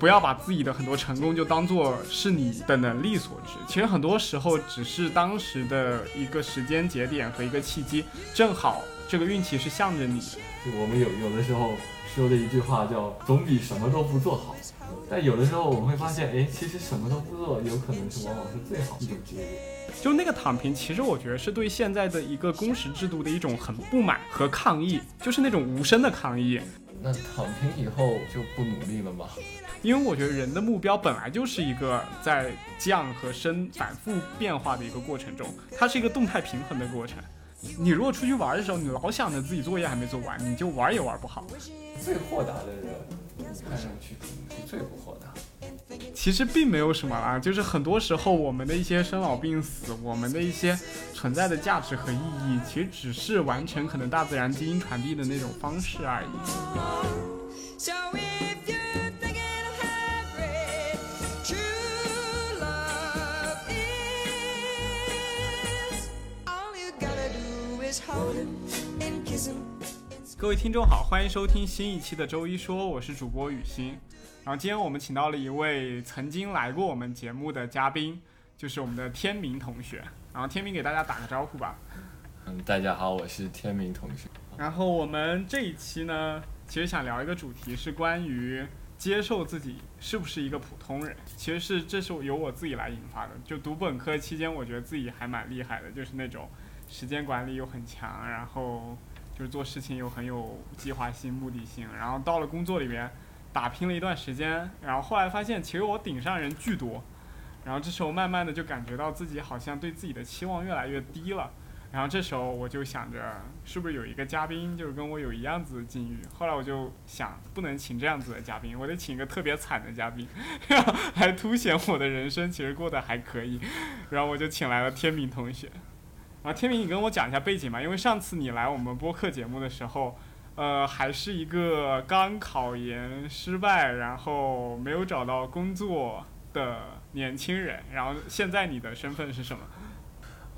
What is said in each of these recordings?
不要把自己的很多成功就当做是你的能力所致，其实很多时候只是当时的一个时间节点和一个契机，正好这个运气是向着你的。就我们有有的时候说的一句话叫“总比什么都不做好”，但有的时候我们会发现，哎，其实什么都不做，有可能是往往是最好的一种结果。就那个躺平，其实我觉得是对现在的一个工时制度的一种很不满和抗议，就是那种无声的抗议。那躺平以后就不努力了吗？因为我觉得人的目标本来就是一个在降和升反复变化的一个过程中，它是一个动态平衡的过程。你如果出去玩的时候，你老想着自己作业还没做完，你就玩也玩不好。最豁达的人，看上去是最不豁达。其实并没有什么啦，就是很多时候我们的一些生老病死，我们的一些存在的价值和意义，其实只是完成可能大自然基因传递的那种方式而已。各位听众好，欢迎收听新一期的周一说，我是主播雨欣。然后今天我们请到了一位曾经来过我们节目的嘉宾，就是我们的天明同学。然后天明给大家打个招呼吧。嗯，大家好，我是天明同学。然后我们这一期呢，其实想聊一个主题，是关于接受自己是不是一个普通人。其实是这是由我自己来引发的。就读本科期间，我觉得自己还蛮厉害的，就是那种时间管理又很强，然后就是做事情又很有计划性、目的性。然后到了工作里面打拼了一段时间，然后后来发现其实我顶上人巨多，然后这时候慢慢的就感觉到自己好像对自己的期望越来越低了。然后这时候我就想着，是不是有一个嘉宾就是跟我有一样子的境遇？后来我就想，不能请这样子的嘉宾，我得请一个特别惨的嘉宾，然后来凸显我的人生其实过得还可以。然后我就请来了天明同学。然后天明，你跟我讲一下背景吧，因为上次你来我们播客节目的时候，呃，还是一个刚考研失败，然后没有找到工作的年轻人。然后现在你的身份是什么？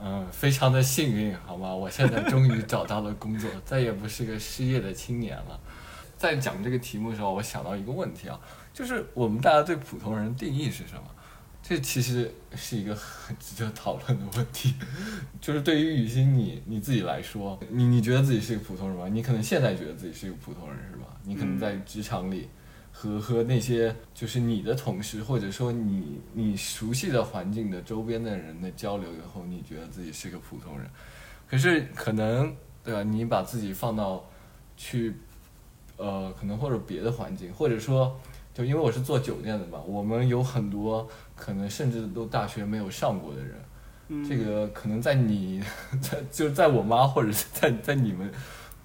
嗯，非常的幸运，好吗？我现在终于找到了工作，再也不是个失业的青年了。在讲这个题目的时候，我想到一个问题啊，就是我们大家对普通人定义是什么？这其实是一个很值得讨论的问题。就是对于雨欣你你自己来说，你你觉得自己是一个普通人吗？你可能现在觉得自己是一个普通人是吧？你可能在职场里。和和那些就是你的同事，或者说你你熟悉的环境的周边的人的交流以后，你觉得自己是个普通人，可是可能对吧？你把自己放到去呃，可能或者别的环境，或者说就因为我是做酒店的嘛，我们有很多可能甚至都大学没有上过的人，嗯这个可能在你 在就在我妈或者是在在你们。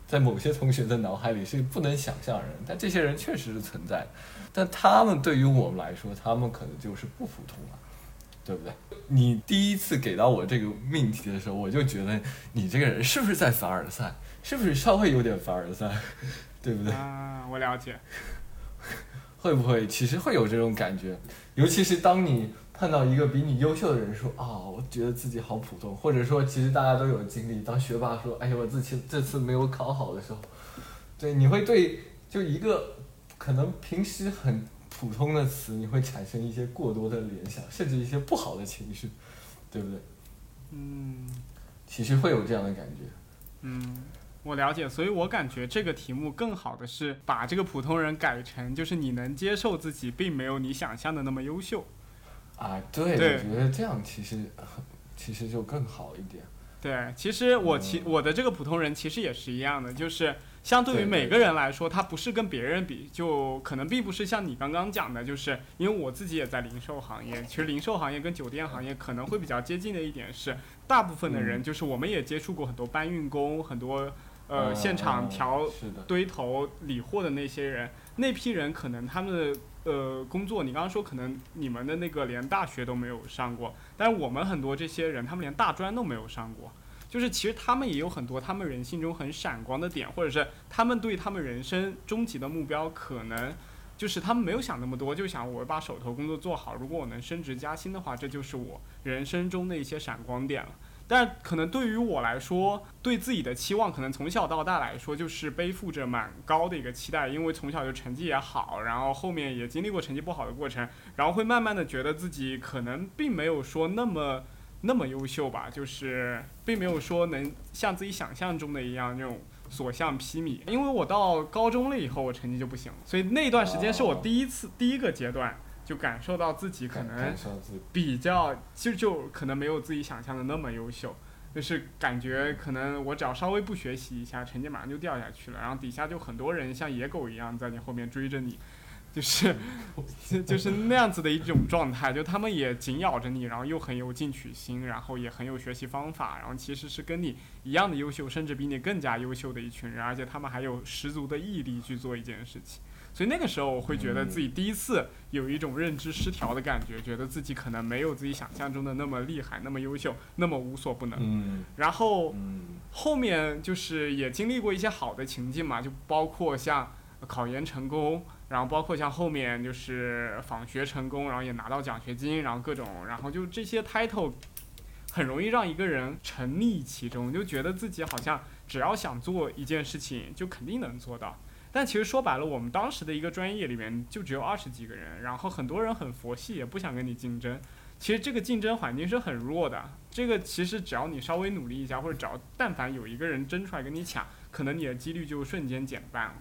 在某些同学的脑海里是不能想象人，但这些人确实是存在的，但他们对于我们来说，他们可能就是不普通了，对不对？你第一次给到我这个命题的时候，我就觉得你这个人是不是在凡尔赛，是不是稍微有点凡尔赛，对不对？啊，我了解。会不会其实会有这种感觉？尤其是当你碰到一个比你优秀的人说啊、我觉得自己好普通，或者说其实大家都有经历，当学霸说哎呀我自己这次没有考好的时候，对，你会对就一个可能平时很普通的词，你会产生一些过多的联想，甚至一些不好的情绪，对不对？嗯其实会有这样的感觉。嗯，我了解，所以我感觉这个题目更好的是把这个普通人改成，就是你能接受自己并没有你想象的那么优秀。啊，对，对我觉得这样其实其实就更好一点。对，其实我嗯其我的这个普通人其实也是一样的，就是相对于每个人来说，他不是跟别人比，就可能并不是像你刚刚讲的，就是因为我自己也在零售行业，其实零售行业跟酒店行业可能会比较接近的一点是，大部分的人嗯就是我们也接触过很多搬运工，很多呃嗯现场嗯调，堆头理货的那些人，那批人可能他们的呃工作，你刚刚说可能你们的那个连大学都没有上过，但是我们很多这些人，他们连大专都没有上过。就是其实他们也有很多他们人性中很闪光的点，或者是他们对他们人生终极的目标，可能就是他们没有想那么多，就想我把手头工作做好，如果我能升职加薪的话，这就是我人生中的一些闪光点了。但可能对于我来说，对自己的期望可能从小到大来说就是背负着蛮高的一个期待，因为从小就成绩也好，然后后面也经历过成绩不好的过程，然后会慢慢的觉得自己可能并没有说那么 那么优秀吧，就是并没有说能像自己想象中的一样那种所向披靡。因为我到高中了以后，我成绩就不行了，所以那段时间是我第一次、第一个阶段就感受到自己可能比较就就可能没有自己想象的那么优秀，就是感觉可能我只要稍微不学习一下，成绩马上就掉下去了，然后底下就很多人像野狗一样在你后面追着你，就是就 就是那样子的一种状态，就他们也紧咬着你，然后又很有进取心，然后也很有学习方法，然后其实是跟你一样的优秀，甚至比你更加优秀的一群人，而且他们还有十足的毅力去做一件事情。所以那个时候，我会觉得自己第一次有一种认知失调的感觉，觉得自己可能没有自己想象中的那么厉害、那么优秀、那么无所不能。嗯然后嗯后面就是也经历过一些好的情境嘛，就包括像考研成功，然后包括像后面就是访学成功，然后也拿到奖学金，然后各种，然后就这些 title 很容易让一个人沉溺其中，就觉得自己好像只要想做一件事情，就肯定能做到。但其实说白了，我们当时的一个专业里面就只有二十几个人，然后很多人很佛系，也不想跟你竞争。其实这个竞争环境是很弱的，这个其实只要你稍微努力一下，或者只要但凡有一个人争出来跟你抢，可能你的几率就瞬间减半了。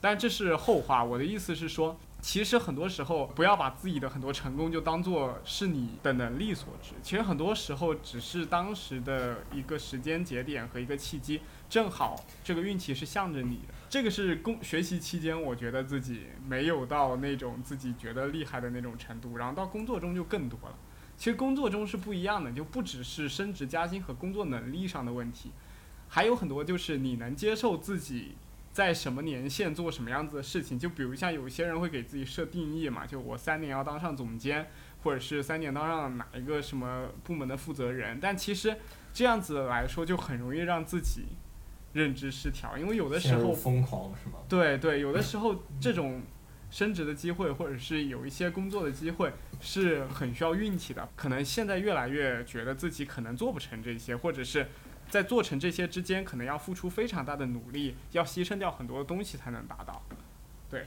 但这是后话，我的意思是说，其实很多时候不要把自己的很多成功就当做是你的能力所致，其实很多时候只是当时的一个时间节点和一个契机，正好这个运气是向着你的。这个是工学习期间，我觉得自己没有到那种自己觉得厉害的那种程度，然后到工作中就更多了。其实工作中是不一样的，就不只是升职加薪和工作能力上的问题，还有很多就是你能接受自己在什么年限做什么样子的事情。就比如像有些人会给自己设定义嘛，就我三年要当上总监，或者是三年当上哪一个什么部门的负责人。但其实这样子来说，就很容易让自己认知失调，因为有的时候疯狂是吗？对对，有的时候这种升职的机会，或者是有一些工作的机会，是很需要运气的。可能现在越来越觉得自己可能做不成这些，或者是在做成这些之间，可能要付出非常大的努力，要牺牲掉很多东西才能达到。对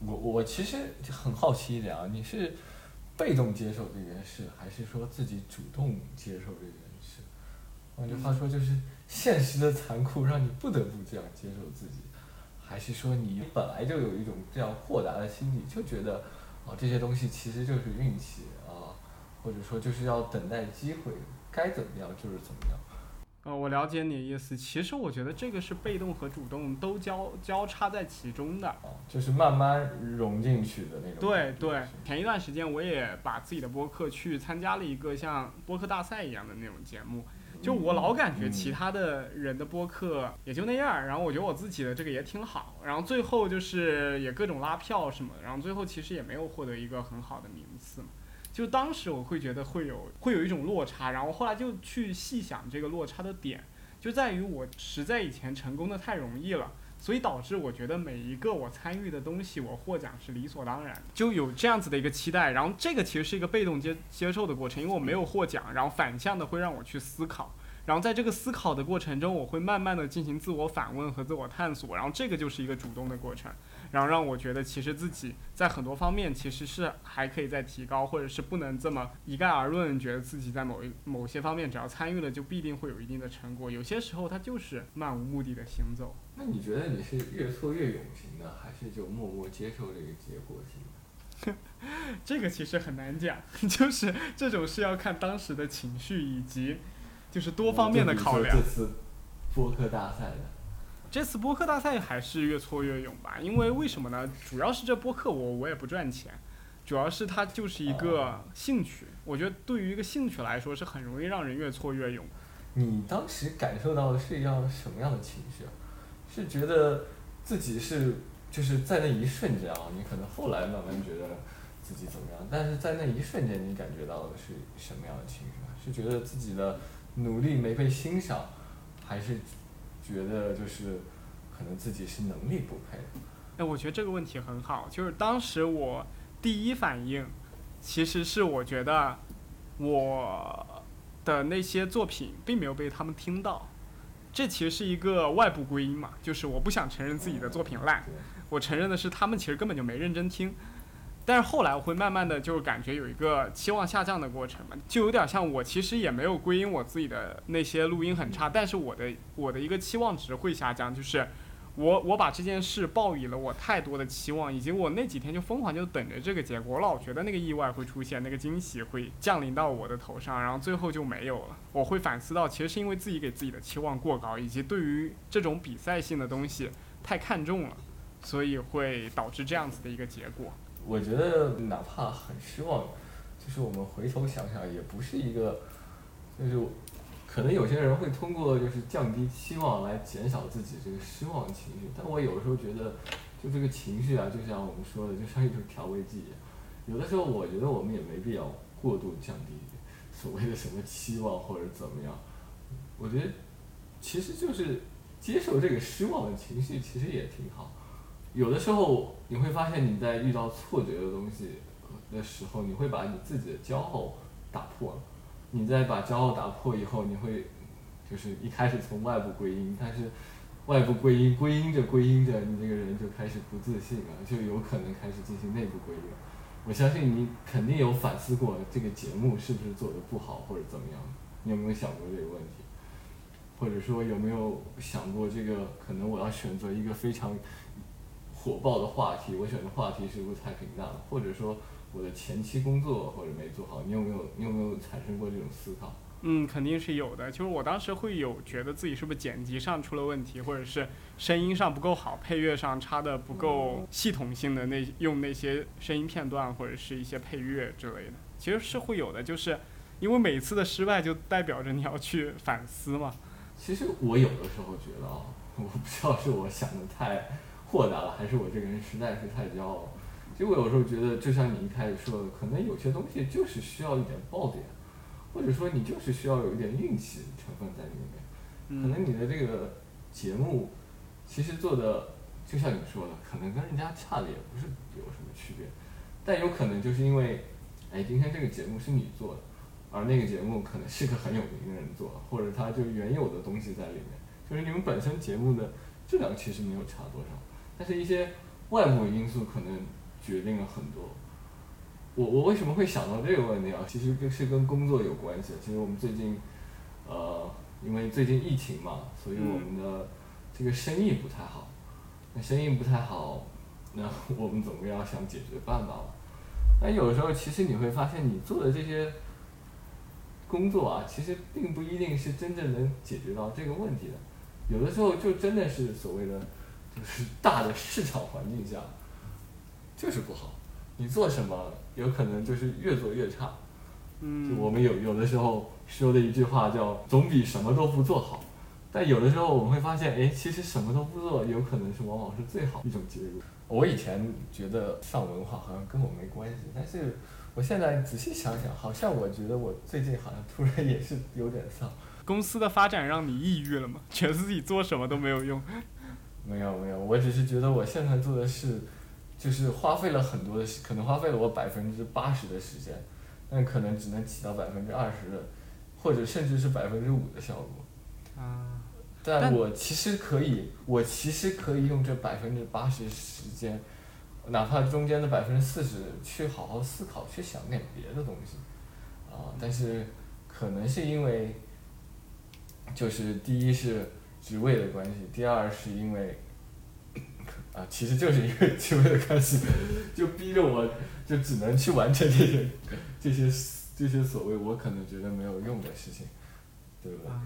我我其实很好奇一点啊，你是被动接受这件事，还是说自己主动接受这件事？换句话说，就是现实的残酷让你不得不这样接受自己，还是说你本来就有一种这样豁达的心理，就觉得啊这些东西其实就是运气啊，或者说就是要等待机会，该怎么样就是怎么样。呃，我了解你的意思。其实我觉得这个是被动和主动都交交叉在其中的。啊，就是慢慢融进去的那种对。对，前一段时间我也把自己的播客去参加了一个像播客大赛一样的那种节目。就我老感觉其他的人的播客也就那样儿，然后我觉得我自己的这个也挺好，然后最后就是也各种拉票什么的，然后最后其实也没有获得一个很好的名次嘛。就当时我会觉得会有会有一种落差，然后后来就去细想这个落差的点，就在于我实在以前成功的太容易了。所以导致我觉得每一个我参与的东西，我获奖是理所当然，就有这样子的一个期待。然后这个其实是一个被动接接受的过程，因为我没有获奖，然后反向的会让我去思考。然后在这个思考的过程中，我会慢慢的进行自我反问和自我探索，然后这个就是一个主动的过程，然后让我觉得其实自己在很多方面其实是还可以再提高，或者是不能这么一概而论，觉得自己在某一某些方面只要参与了就必定会有一定的成果。有些时候它就是漫无目的的行走。那你觉得你是越挫越勇型的，还是就默默接受这个结果型的？这个其实很难讲，就是这种是要看当时的情绪以及就是多方面的考量这次播客大赛的，这次播客大赛还是越挫越勇吧，因为为什么呢？主要是这播客我我也不赚钱，主要是它就是一个兴趣。我觉得对于一个兴趣来说是很容易让人越挫越勇。你当时感受到的是一样什么样的情绪啊？是觉得自己是就是在那一瞬间啊，你可能后来慢慢觉得自己怎么样，但是在那一瞬间你感觉到的是什么样的情绪？是觉得自己的努力没被欣赏，还是觉得就是可能自己是能力不配？哎，我觉得这个问题很好，就是当时我第一反应其实是我觉得我的那些作品并没有被他们听到，这其实是一个外部归因嘛，就是我不想承认自己的作品烂，我承认的是他们其实根本就没认真听。但是后来我会慢慢的就感觉有一个期望下降的过程嘛，就有点像我其实也没有归因我自己的那些录音很差，但是我的我的一个期望值会下降，就是我我把这件事抱以了我太多的期望，以及我那几天就疯狂就等着这个结果，我老觉得那个意外会出现，那个惊喜会降临到我的头上，然后最后就没有了。我会反思到，其实是因为自己给自己的期望过高，以及对于这种比赛性的东西太看重了，所以会导致这样子的一个结果。我觉得哪怕很失望，就是我们回头想想，也不是一个，就是可能有些人会通过就是降低期望来减少自己这个失望情绪，但我有时候觉得，就这个情绪啊，就像我们说的，就像一种调味剂一样。有的时候我觉得我们也没必要过度降低所谓的什么期望或者怎么样。我觉得其实就是接受这个失望的情绪，其实也挺好。有的时候你会发现你在遇到挫折的东西的时候，你会把你自己的骄傲打破了。你在把骄傲打破以后，你会就是一开始从外部归因，但是外部归因归因着归因着，你这个人就开始不自信了，就有可能开始进行内部归因。我相信你肯定有反思过这个节目是不是做的不好或者怎么样，你有没有想过这个问题？或者说有没有想过这个可能我要选择一个非常火爆的话题，我选的话题是不是太平淡了？或者说我的前期工作或者没做好，你有没有你有没有产生过这种思考？嗯，肯定是有的。就是我当时会有觉得自己是不是剪辑上出了问题，或者是声音上不够好，配乐上插的不够系统性的那用那些声音片段或者是一些配乐之类的，其实是会有的。就是因为每次的失败就代表着你要去反思嘛。其实我有的时候觉得啊，我不知道是我想的太豁达了，还是我这个人实在是太骄傲了。其实我有时候觉得，就像你一开始说的，可能有些东西就是需要一点爆点，或者说你就是需要有一点运气成分在里面。可能你的这个节目其实做的，就像你说的，可能跟人家差的也不是有什么区别，但有可能就是因为，哎，今天这个节目是你做的。而那个节目可能是个很有名的人做的，或者他就原有的东西在里面，就是你们本身节目的质量其实没有差多少，但是一些外部因素可能决定了很多。我我为什么会想到这个问题啊？其实跟是跟工作有关系。其实我们最近，呃，因为最近疫情嘛，所以我们的这个生意不太好。那生意不太好，那我们总归要想解决办法嘛。那有时候其实你会发现，你做的这些。工作啊，其实并不一定是真正能解决到这个问题的，有的时候就真的是所谓的，就是大的市场环境下，就是不好。你做什么，有可能就是越做越差。嗯。就我们有有的时候说的一句话叫“总比什么都不做好”，但有的时候我们会发现，哎，其实什么都不做，有可能是往往是最好一种结果。我以前觉得上文化好像跟我没关系，但是。我现在仔细想想，好像我觉得我最近好像突然也是有点丧。公司的发展让你抑郁了吗？觉得自己做什么都没有用？没有没有，我只是觉得我现在做的事，就是花费了很多的，可能花费了我百分之八十的时间，但可能只能起到百分之二十的，或者甚至是百分之五的效果。啊。但我其实可以，我其实可以用这百分之八十时间。哪怕中间的百分之四十，去好好思考，去想点别的东西，啊，但是可能是因为，就是第一是职位的关系，第二是因为，啊，其实就是因为职位的关系，就逼着我，就只能去完成这些 这些这些所谓我可能觉得没有用的事情，对吧？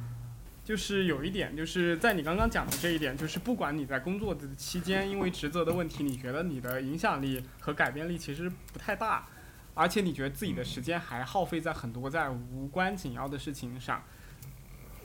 就是有一点，就是在你刚刚讲的这一点，就是不管你在工作的期间，因为职责的问题，你觉得你的影响力和改变力其实不太大，而且你觉得自己的时间还耗费在很多在无关紧要的事情上。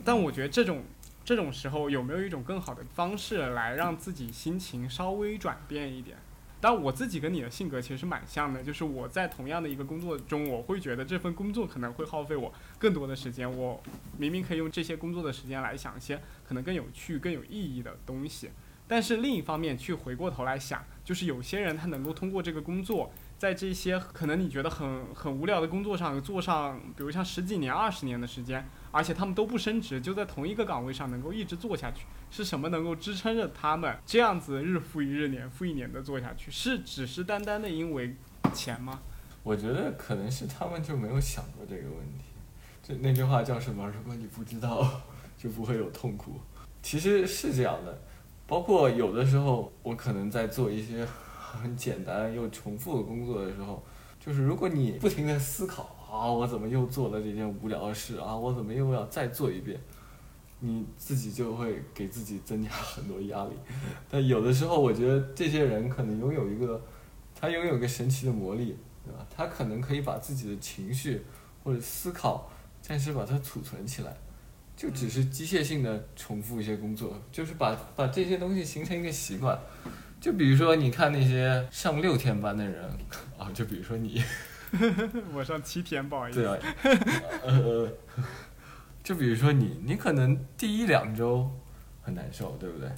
但我觉得这种这种时候，有没有一种更好的方式来让自己心情稍微转变一点？但我自己跟你的性格其实蛮像的，就是我在同样的一个工作中，我会觉得这份工作可能会耗费我更多的时间。我明明可以用这些工作的时间来想一些可能更有趣、更有意义的东西，但是另一方面去回过头来想，就是有些人他能够通过这个工作在这些可能你觉得很很无聊的工作上做上，比如像十几年、二十年的时间，而且他们都不升职，就在同一个岗位上能够一直做下去，是什么能够支撑着他们这样子日复一日、年复一年的做下去？是只是单单的因为钱吗？我觉得可能是他们就没有想过这个问题。这那句话叫什么？如果你不知道，就不会有痛苦。其实是这样的，包括有的时候我可能在做一些很简单又重复的工作的时候，就是如果你不停的思考啊，我怎么又做了这件无聊的事啊，我怎么又要再做一遍，你自己就会给自己增加 很多压力。但有的时候，我觉得这些人可能拥有一个，他拥有一个神奇的魔力，对吧？他可能可以把自己的情绪或者思考暂时把它储存起来。就只是机械性的重复一些工作，就是把把这些东西形成一个习惯。就比如说，你看那些上六天班的人啊，就比如说你，我上七天，不好意思。对啊，呃，就比如说你，你可能第一两周很难受，对不对？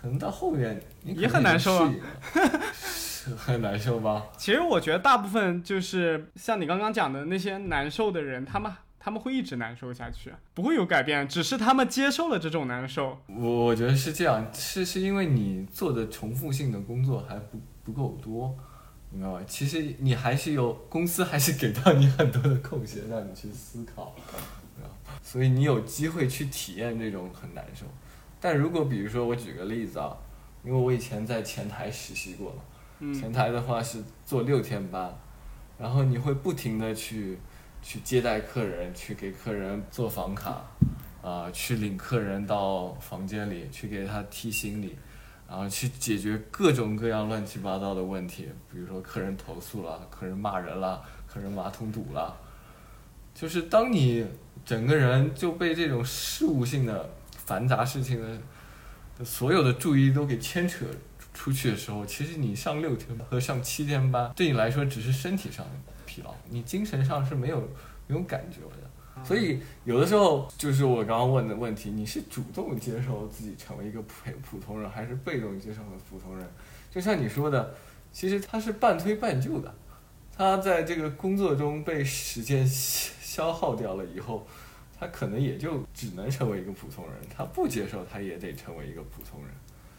可能到后面你也很难受啊 很难受吧？其实我觉得大部分就是像你刚刚讲的那些难受的人，他们他们会一直难受下去，不会有改变，只是他们接受了这种难受。我我觉得是这样，是是因为你做的重复性的工作还不不够多，明白吧？其实你还是有公司还是给到你很多的空闲让你去思考，所以你有机会去体验这种很难受。但如果比如说我举个例子啊，因为我以前在前台实习过嘛，嗯前台的话是做六天班，然后你会不停的去去接待客人，去给客人做房卡，啊、去领客人到房间里，去给他提行李，然后去解决各种各样乱七八糟的问题，比如说客人投诉了，客人骂人了，客人马桶堵了，就是当你整个人就被这种事务性的繁杂事情的所有的注意都给牵扯出去的时候，其实你上六天班和上七天班，对你来说只是身体上的疲劳，你精神上是没有没有感觉的。所以有的时候就是我刚刚问的问题，你是主动接受自己成为一个普普通人，还是被动接受的普通人？就像你说的，其实他是半推半就的，他在这个工作中被时间消消耗掉了以后，他可能也就只能成为一个普通人，他不接受，他也得成为一个普通人。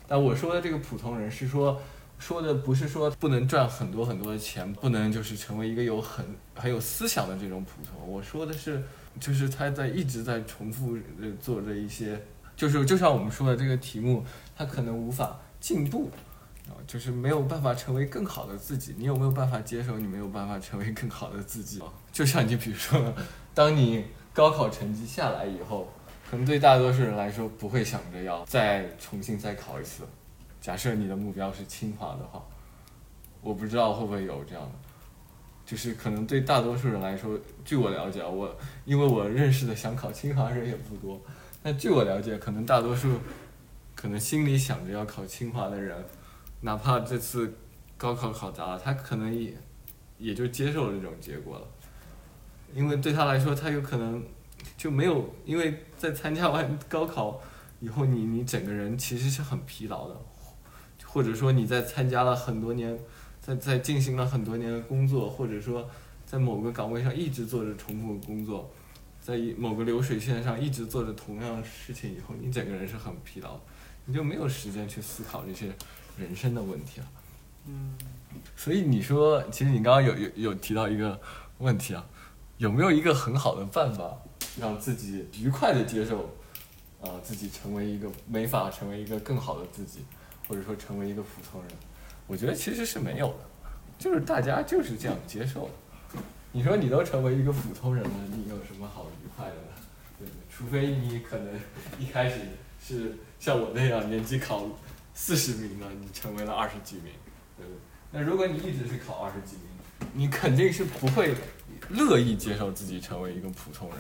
但我说的这个普通人是说，说的不是说不能赚很多很多的钱，不能就是成为一个有很很有思想的这种普通。我说的是，就是他在一直在重复呃做着一些，就是就像我们说的这个题目，他可能无法进步。啊，就是没有办法成为更好的自己。你有没有办法接受你没有办法成为更好的自己？就像你比如说，当你高考成绩下来以后，可能对大多数人来说不会想着要再重新再考一次。假设你的目标是清华的话，我不知道会不会有这样的，就是可能对大多数人来说，据我了解，我因为我认识的想考清华人也不多，但据我了解，可能大多数可能心里想着要考清华的人，哪怕这次高考考砸了，他可能也也就接受了这种结果了，因为对他来说，他有可能就没有，因为在参加完高考以后，你你整个人其实是很疲劳的，或者说你在参加了很多年，在在进行了很多年的工作，或者说在某个岗位上一直做着重复的工作，在某个流水线上一直做着同样的事情以后，你整个人是很疲劳，你就没有时间去思考这些人生的问题了。嗯，所以你说，其实你刚刚有有有提到一个问题啊，有没有一个很好的办法让自己愉快的接受，啊、自己成为一个没法成为一个更好的自己，或者说成为一个普通人？我觉得其实是没有的，就是大家就是这样接受的。你说你都成为一个普通人了，你有什么好愉快的呢？对不对？除非你可能 一开始是像我那样年级考四十名了，你成为了二十几名，对不对？那如果你一直是考二十几名，你肯定是不会乐意接受自己成为一个普通人，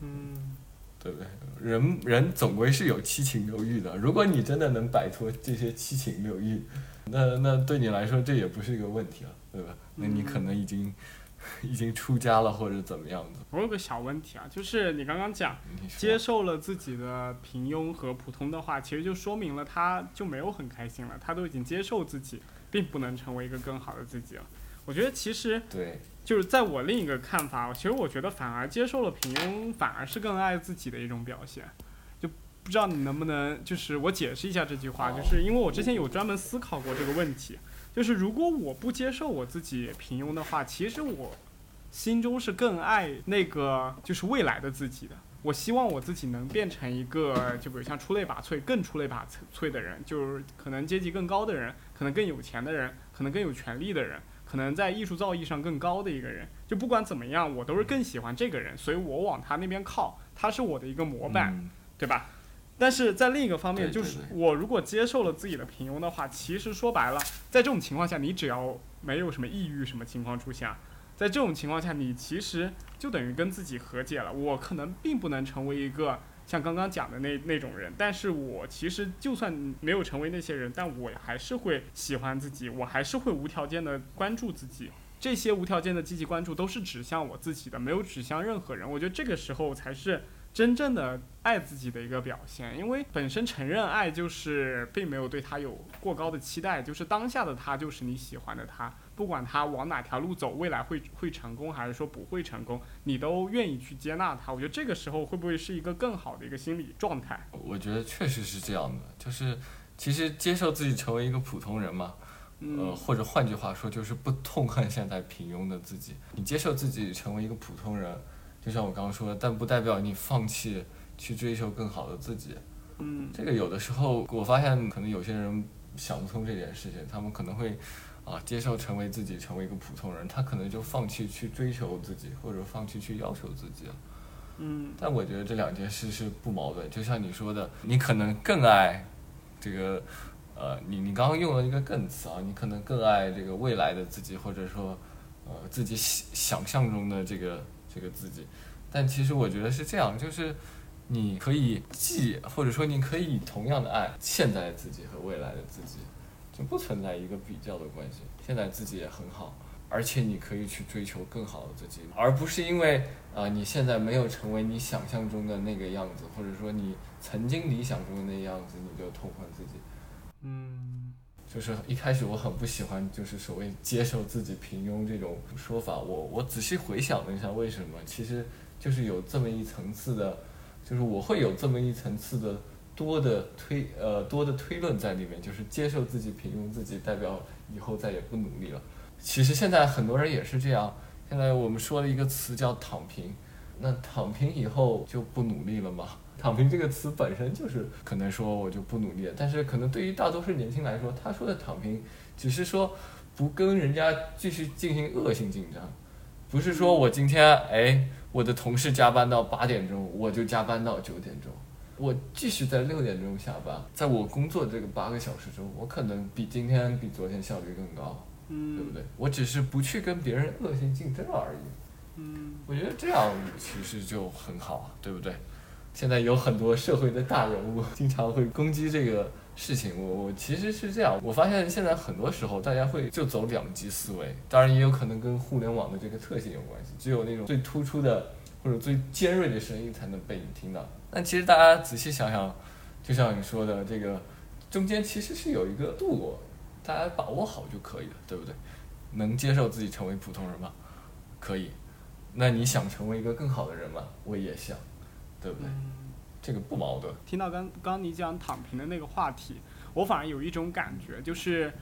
嗯，对不对？人人总归是有七情六欲的，如果你真的能摆脱这些七情六欲，那那对你来说这也不是一个问题了，对吧？那你可能已经 已经出家了或者怎么样的。我有个小问题啊，就是你刚刚讲接受了自己的平庸和普通的话，其实就说明了他就没有很开心了，他都已经接受自己，并不能成为一个更好的自己了。我觉得其实对，就是在我另一个看法，其实我觉得反而接受了平庸，反而是更爱自己的一种表现。就不知道你能不能，就是我解释一下这句话，就是因为我之前有专门思考过这个问题，就是如果我不接受我自己平庸的话，其实我心中是更爱那个就是未来的自己的。我希望我自己能变成一个，就比如像出类拔萃、更出类拔萃的人，就是可能阶级更高的人，可能更有钱的人，可能更有权利的人，可能在艺术造诣上更高的一个人。就不管怎么样，我都是更喜欢这个人，所以我往他那边靠，他是我的一个模板。嗯对吧？但是在另一个方面，就是我如果接受了自己的平庸的话，其实说白了，在这种情况下，你只要没有什么抑郁什么情况出现，在这种情况下，你其实就等于跟自己和解了。我可能并不能成为一个像刚刚讲的那那种人，但是我其实就算没有成为那些人，但我还是会喜欢自己，我还是会无条件的关注自己。这些无条件的积极关注都是指向我自己的，没有指向任何人。我觉得这个时候才是真正的爱自己的一个表现，因为本身承认爱就是并没有对他有过高的期待，就是当下的他就是你喜欢的他，不管他往哪条路走，未来会会成功还是说不会成功，你都愿意去接纳他。我觉得这个时候会不会是一个更好的一个心理状态？我觉得确实是这样的，就是其实接受自己成为一个普通人嘛，呃，嗯或者换句话说，就是不痛恨现在平庸的自己。你接受自己成为一个普通人，就像我刚刚说的，但不代表你放弃去追求更好的自己。嗯这个有的时候我发现，可能有些人想不通这件事情，他们可能会啊接受成为自己，成为一个普通人，他可能就放弃去追求自己，或者放弃去要求自己了。嗯但我觉得这两件事是不矛盾，就像你说的，你可能更爱这个，呃，你你刚刚用了一个“更”词啊，你可能更爱这个未来的自己，或者说，呃，自己想想象中的这个这个自己。但其实我觉得是这样，就是你可以既或者说你可以同样的爱现在的自己和未来的自己，就不存在一个比较的关系。现在自己也很好，而且你可以去追求更好的自己，而不是因为啊、你现在没有成为你想象中的那个样子，或者说你曾经理想中的那样子，你就痛恨自己。嗯就是一开始我很不喜欢，就是所谓接受自己平庸这种说法。我我仔细回想了一下，为什么？其实就是有这么一层次的，就是我会有这么一层次的多的推呃多的推论在里面，就是接受自己平庸自己，代表以后再也不努力了。其实现在很多人也是这样。现在我们说了一个词叫躺平，那躺平以后就不努力了吗？躺平这个词本身就是可能说我就不努力了，但是可能对于大多数年轻人来说，他说的躺平只是说不跟人家继续进行恶性竞争，不是说我今天哎我的同事加班到八点钟，我就加班到九点钟，我继续在六点钟下班，在我工作这个八个小时中，我可能比今天比昨天效率更高，嗯对不嗯对？我只是不去跟别人恶性竞争而已。嗯我觉得这样其实就很好，对不对？现在有很多社会的大人物经常会攻击这个事情，我我其实是这样，我发现现在很多时候大家会就走两极思维，当然也有可能跟互联网的这个特性有关系，只有那种最突出的或者最尖锐的声音才能被你听到。但其实大家仔细想想，就像你说的，这个中间其实是有一个度，大家把握好就可以了，对不对？能接受自己成为普通人吗？可以。那你想成为一个更好的人吗？我也想，对不对？嗯。这个不矛盾。听到刚刚你讲躺平的那个话题，我反而有一种感觉，就是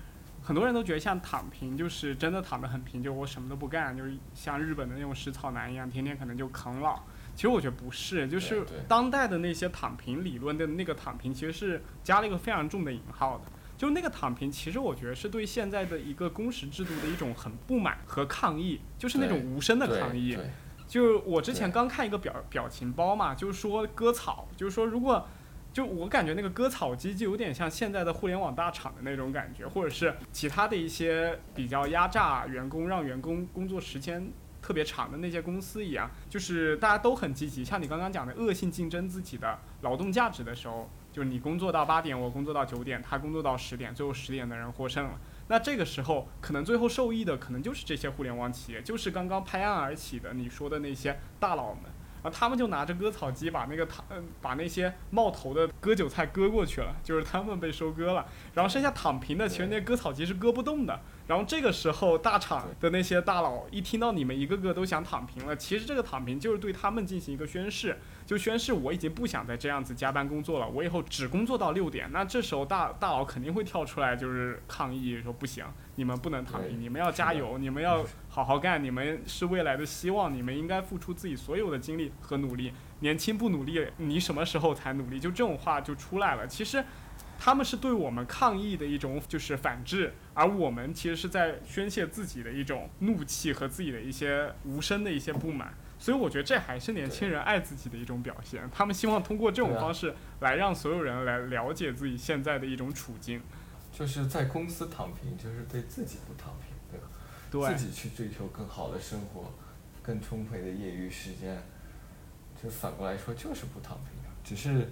很多人都觉得像躺平，就是真的躺得很平，就我什么都不干，就是像日本的那种食草男一样，天天可能就啃老。其实我觉得不是，就是当代的那些躺平理论的那个躺平，其实是加了一个非常重的引号的。就那个躺平，其实我觉得是对现在的一个工时制度的一种很不满和抗议，就是那种无声的抗议。对就我之前刚看一个表表情包嘛，就是说割草，就是说如果就我感觉那个割草机就有点像现在的互联网大厂的那种感觉，或者是其他的一些比较压榨员工、让员工工作时间特别长的那些公司一样，就是大家都很积极，像你刚刚讲的恶性竞争自己的劳动价值的时候，就是你工作到八点，我工作到九点，他工作到十点，最后十点的人获胜了。那这个时候，可能最后受益的可能就是这些互联网企业，就是刚刚拍案而起的你说的那些大佬们，啊他们就拿着割草机把那个躺，把那些冒头的割韭菜割过去了，就是他们被收割了，然后剩下躺平的，其实那割草机是割不动的，然后这个时候，大厂的那些大佬一听到你们一个个都想躺平了，其实这个躺平就是对他们进行一个宣誓，就宣誓我已经不想再这样子加班工作了，我以后只工作到六点。那这时候大大佬肯定会跳出来就是抗议，说不行，你们不能躺平，你们要加油，你们要好好干，你们是未来的希望，你们应该付出自己所有的精力和努力。年轻不努力，你什么时候才努力？就这种话就出来了。其实。他们是对我们抗议的一种就是反制，而我们其实是在宣泄自己的一种怒气和自己的一些无声的一些不满。所以我觉得这还是年轻人爱自己的一种表现。他们希望通过这种方式来让所有人来了解自己现在的一种处境。就是在公司躺平，就是对自己不躺平，对吧？对自己去追求更好的生活，更充沛的业余时间，就反过来说就是不躺平，只是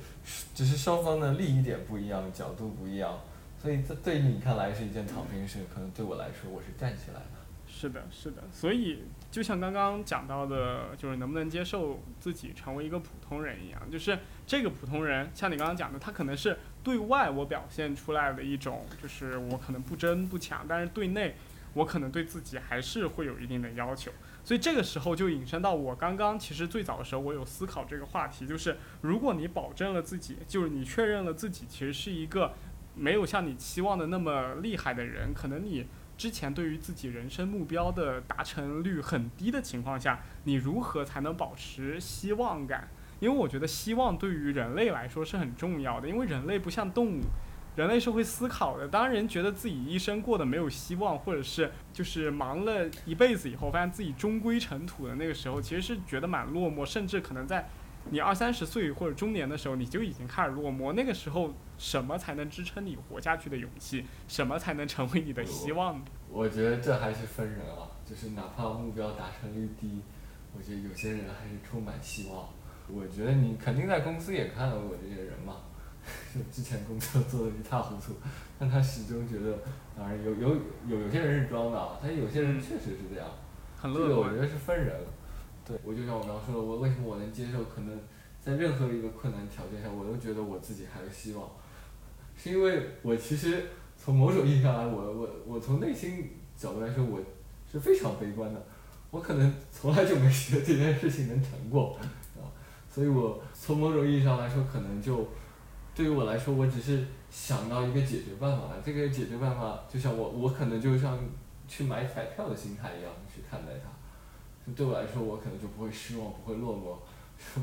只是双方的利益点不一样，角度不一样，所以这对于你看来是一件躺平事，可能对我来说我是站起来的。是的，是的，所以就像刚刚讲到的，就是能不能接受自己成为一个普通人一样，就是这个普通人，像你刚刚讲的，他可能是对外我表现出来的一种，就是我可能不争不抢，但是对内我可能对自己还是会有一定的要求。所以这个时候就引申到我刚刚其实最早的时候，我有思考这个话题，就是如果你保证了自己，就是你确认了自己其实是一个没有像你期望的那么厉害的人，可能你之前对于自己人生目标的达成率很低的情况下，你如何才能保持希望感？因为我觉得希望对于人类来说是很重要的，因为人类不像动物，人类是会思考的。当人觉得自己一生过得没有希望，或者是就是忙了一辈子以后，发现自己终归尘土的那个时候，其实是觉得蛮落寞，甚至可能在你二三十岁或者中年的时候，你就已经开始落寞。那个时候，什么才能支撑你活下去的勇气？什么才能成为你的希望呢？我觉得这还是分人啊，就是哪怕目标达成率低，我觉得有些人还是充满希望。我觉得你肯定在公司也看到过这些人嘛，就 之前工作做的一塌糊涂，但他始终觉得，当然有有有有些人是装的啊，但有些人确实是这样。很乐观这个我觉。得是分人。对，我就像我刚刚说的，我为什么我能接受，可能在任何一个困难条件下，我都觉得我自己还有希望，是因为我其实从某种意义上来，我我我从内心角度来说，我是非常悲观的，我可能从来就没觉得这件事情能成过，啊，所以我从某种意义上来说，可能就对于我来说，我只是想到一个解决办法，这个解决办法就像我我可能就像去买彩票的心态一样去看待它。就对我来说，我可能就不会失望，不会落寞，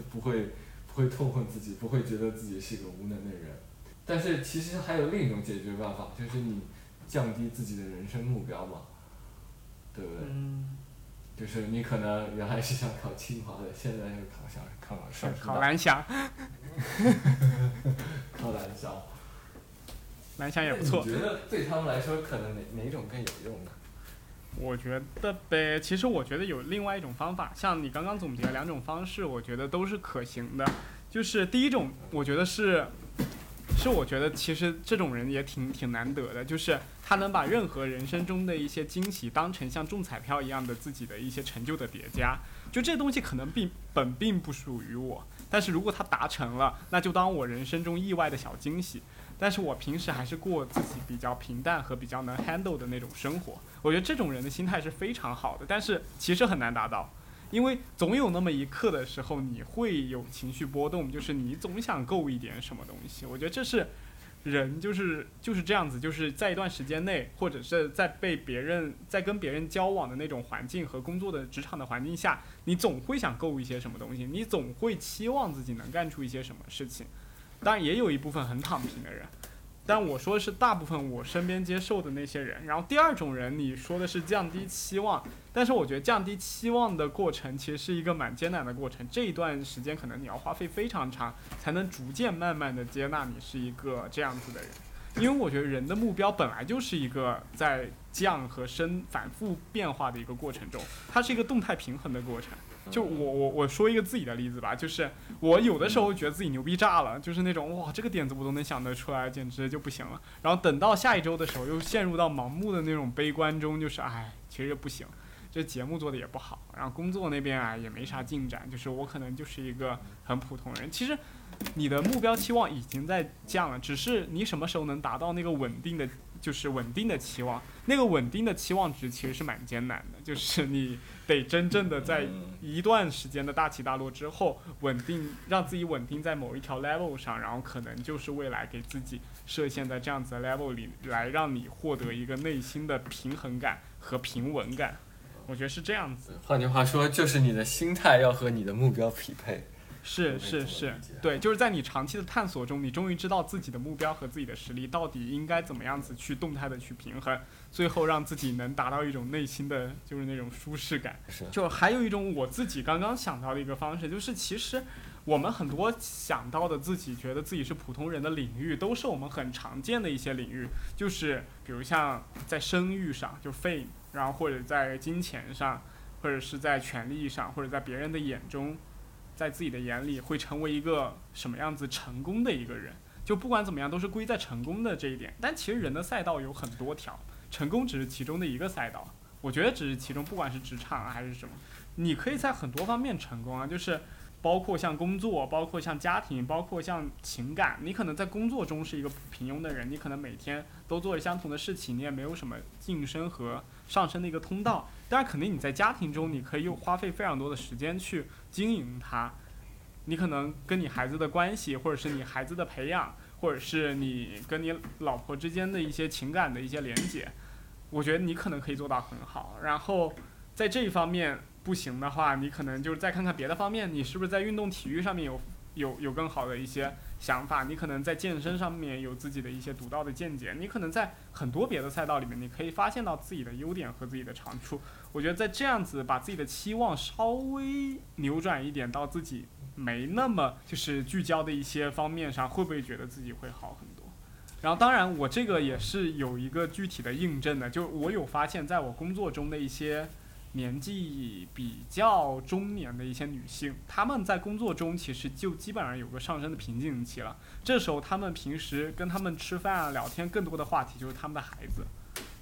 不会不会痛恨自己，不会觉得自己是一个无能的人。但是其实还有另一种解决办法，就是你降低自己的人生目标嘛，对不对？嗯，就是你可能原来是想考清华的，现在又考想考上师大，考蓝翔，考蓝翔。蓝翔也不错那。你觉得对他们来说，可能哪哪种更有用呢？我觉得呗，其实我觉得有另外一种方法，像你刚刚总结的两种方式，我觉得都是可行的。就是第一种，我觉得是，是我觉得其实这种人也挺挺难得的，就是他能把任何人生中的一些惊喜当成像中彩票一样的自己的一些成就的叠加。就这东西可能并本并不属于我，但是如果他达成了，那就当我人生中意外的小惊喜。但是我平时还是过自己比较平淡和比较能 handle 的那种生活。我觉得这种人的心态是非常好的，但是其实很难达到，因为总有那么一刻的时候，你会有情绪波动，就是你总想够一点什么东西。我觉得这是人就是就是这样子，就是在一段时间内，或者是在被别人在跟别人交往的那种环境和工作的职场的环境下，你总会想够一些什么东西，你总会期望自己能干出一些什么事情。当然，也有一部分很躺平的人。但我说的是大部分我身边接受的那些人，然后第二种人，你说的是降低期望，但是我觉得降低期望的过程其实是一个蛮艰难的过程，这一段时间可能你要花费非常长，才能逐渐慢慢的接纳你是一个这样子的人，因为我觉得人的目标本来就是一个在降和升反复变化的一个过程中，它是一个动态平衡的过程。就我我我说一个自己的例子吧，就是我有的时候觉得自己牛逼炸了，就是那种哇这个点子我都能想得出来，简直就不行了。然后等到下一周的时候，又陷入到盲目的那种悲观中，就是哎，其实不行，这节目做的也不好，然后工作那边啊也没啥进展，就是我可能就是一个很普通人。其实你的目标期望已经在降了，只是你什么时候能达到那个稳定的就是稳定的期望。那个稳定的期望值其实是蛮艰难的，就是你得真正的在嗯一段时间的大起大落之后，稳定让自己稳定在某一条 level 上，然后可能就是未来给自己设限在这样子的 level 里，来让你获得一个内心的平衡感和平稳感。我觉得是这样子。换句话说，就是你的心态要和你的目标匹配。是是是，对，就是在你长期的探索中，你终于知道自己的目标和自己的实力到底应该怎么样子去动态的去平衡，最后让自己能达到一种内心的就是那种舒适感。是，就还有一种我自己刚刚想到的一个方式，就是其实我们很多想到的自己觉得自己是普通人的领域，都是我们很常见的一些领域，就是比如像在声誉上，就 fame，然后或者在金钱上，或者是在权力上，或者在别人的眼中，在自己的眼里会成为一个什么样子成功的一个人。就不管怎么样，都是归在成功的这一点。但其实人的赛道有很多条，成功只是其中的一个赛道。我觉得只是其中，不管是职场啊还是什么，你可以在很多方面成功啊，就是包括像工作，包括像家庭，包括像情感。你可能在工作中是一个平庸的人，你可能每天都做着相同的事情，你也没有什么晋升和上升的一个通道。但是，肯定你在家庭中，你可以用花费非常多的时间去经营它。你可能跟你孩子的关系，或者是你孩子的培养，或者是你跟你老婆之间的一些情感的一些连接，我觉得你可能可以做到很好。然后在这一方面不行的话，你可能就是再看看别的方面，你是不是在运动体育上面有有有更好的一些想法？你可能在健身上面有自己的一些独到的见解，你可能在很多别的赛道里面，你可以发现到自己的优点和自己的长处。我觉得在这样子把自己的期望稍微扭转一点到自己没那么就是聚焦的一些方面上，会不会觉得自己会好很多？然后当然我这个也是有一个具体的印证的，就我有发现在我工作中的一些年纪比较中年的一些女性，她们在工作中其实就基本上有个上升的瓶颈期了。这时候她们平时跟他们吃饭啊、聊天，更多的话题就是他们的孩子。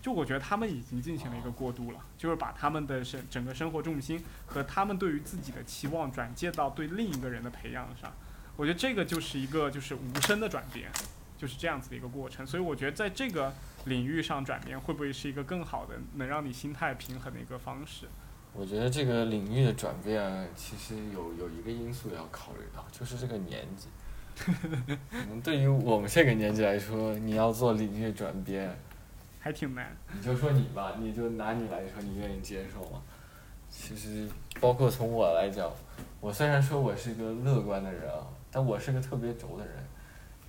就我觉得她们已经进行了一个过渡了，就是把她们的生整个生活重心和她们对于自己的期望转借到对另一个人的培养上。我觉得这个就是一个就是无声的转变，就是这样子的一个过程。所以我觉得在这个领域上转变，会不会是一个更好的能让你心态平衡的一个方式？我觉得这个领域的转变，其实有有一个因素要考虑到，就是这个年纪。可能对于我们这个年纪来说，你要做领域转变，还挺难。你就说你吧，你就拿你来说，你愿意接受吗？其实，包括从我来讲，我虽然说我是一个乐观的人啊，但我是个特别轴的人。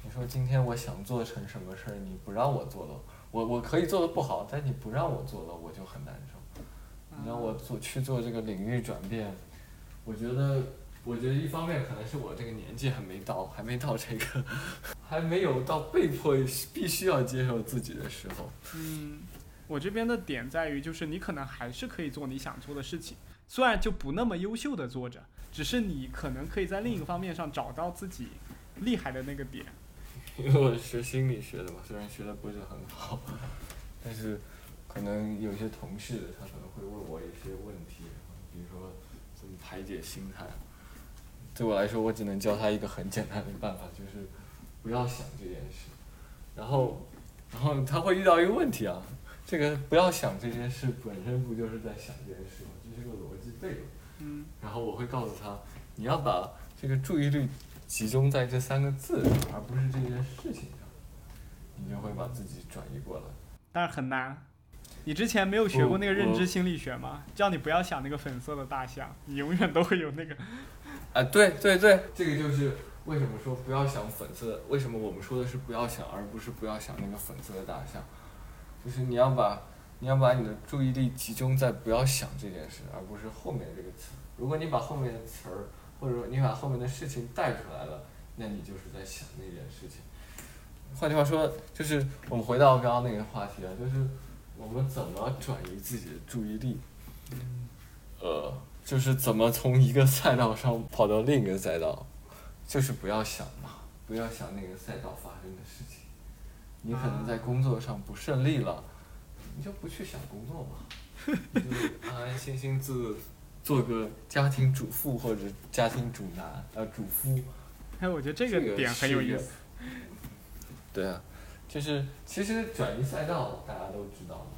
你说今天我想做成什么事儿，你不让我做了，我我可以做的不好，但你不让我做了，我就很难受。你让我做去做这个领域转变，我觉得，我觉得一方面可能是我这个年纪还没到，还没到这个，还没有到被迫必须要接受自己的时候。嗯，我这边的点在于，就是你可能还是可以做你想做的事情，虽然就不那么优秀的做着，只是你可能可以在另一个方面上找到自己厉害的那个点。因为我是学心理学的嘛，虽然学的不是很好，但是可能有些同事他可能会问我一些问题，比如说怎么排解心态。对我来说，我只能教他一个很简单的办法，就是不要想这件事。然后，然后他会遇到一个问题啊，这个不要想这件事本身不就是在想这件事吗？这是个逻辑悖论。嗯然后我会告诉他，你要把这个注意力集中在这三个字上，而不是这件事情上，你就会把自己转移过来。但是很难。你之前没有学过那个认知心理学吗？叫你不要想那个粉色的大象，你永远都会有那个。啊，对对对，这个就是为什么说不要想粉色，为什么我们说的是不要想，而不是不要想那个粉色的大象，就是你要把你要把你的注意力集中在不要想这件事，而不是后面这个词。如果你把后面的词儿，或者说你把后面的事情带出来了，那你就是在想那件事情。换句话说，就是我们回到刚刚那个话题啊，就是我们怎么转移自己的注意力？呃，就是怎么从一个赛道上跑到另一个赛道，就是不要想嘛，不要想那个赛道发生的事情。你可能在工作上不顺利了，你就不去想工作嘛，你 就安安心心做做个家庭主妇或者家庭主男呃主夫。哎，我觉得这这个个点很有意思。对啊，就是其实转移赛道大家都知道嘛，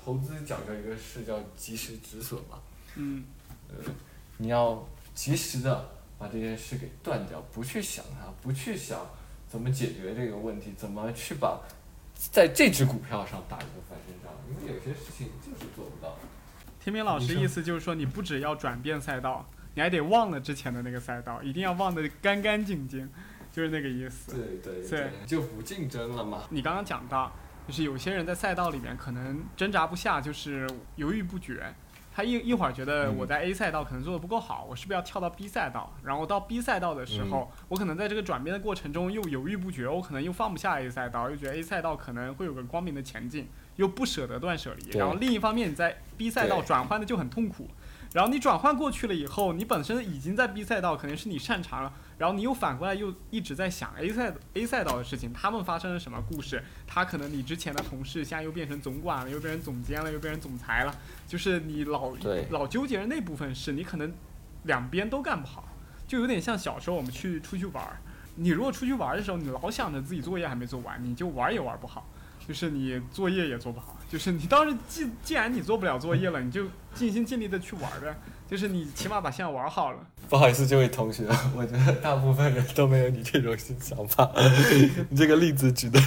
投资讲究一个事叫及时止损嘛，嗯，呃，你要及时的把这件事给断掉，不去想它，不去想怎么解决这个问题，怎么去把在这只股票上打一个翻身仗，因为有些事情就是做不到。天明老师意思就是说，你不只要转变赛道，你还得忘了之前的那个赛道，一定要忘得干干净净，就是那个意思。对对对，就不竞争了嘛。你刚刚讲到，就是有些人在赛道里面可能挣扎不下，就是犹豫不决。他一一会儿觉得嗯我在 A 赛道可能做的不够好，我是不是要跳到 B 赛道？然后到 B 赛道的时候，我可能在这个转变的过程中又犹豫不决，我可能又放不下 A 赛道，又觉得 A 赛道可能会有个光明的前景，又不舍得断舍离。然后另一方面，你在 B 赛道转换的就很痛苦。然后你转换过去了以后，你本身已经在 B 赛道，可能是你擅长了，然后你又反过来又一直在想 A 赛 A 赛道的事情，他们发生了什么故事？他可能你之前的同事现在又变成总管了，又变成总监了，又变成总裁了，就是你老老纠结的那部分事，你可能两边都干不好，就有点像小时候我们去出去玩儿，你如果出去玩儿的时候，你老想着自己作业还没做完，你就玩儿也玩不好，就是你作业也做不好，就是你当时既既然你做不了作业了，你就尽心尽力的去玩儿呗，就是你起码把现在玩好了。不好意思，这位同学，我觉得大部分人都没有你这种想法。你这个例子举的，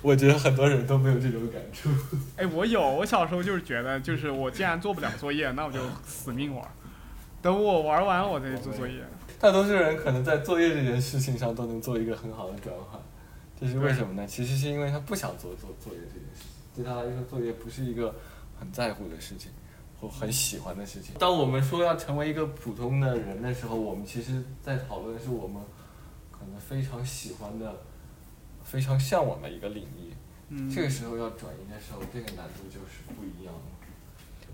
我觉得很多人都没有这种感触。哎，我有，我小时候就是觉得，就是我既然做不了作业，那我就死命玩儿，等我玩完我再去做作业。大多数人可能在作业这件事情上都能做一个很好的转换，这是为什么呢？其实是因为他不想做做作业这件事情，对他来说，作业不是一个很在乎的事情，或很喜欢的事情。当我们说要成为一个普通的人的时候，我们其实在讨论的是我们可能非常喜欢的、非常向往的一个领域。嗯，这个时候要转移的时候，这个难度就是不一样了。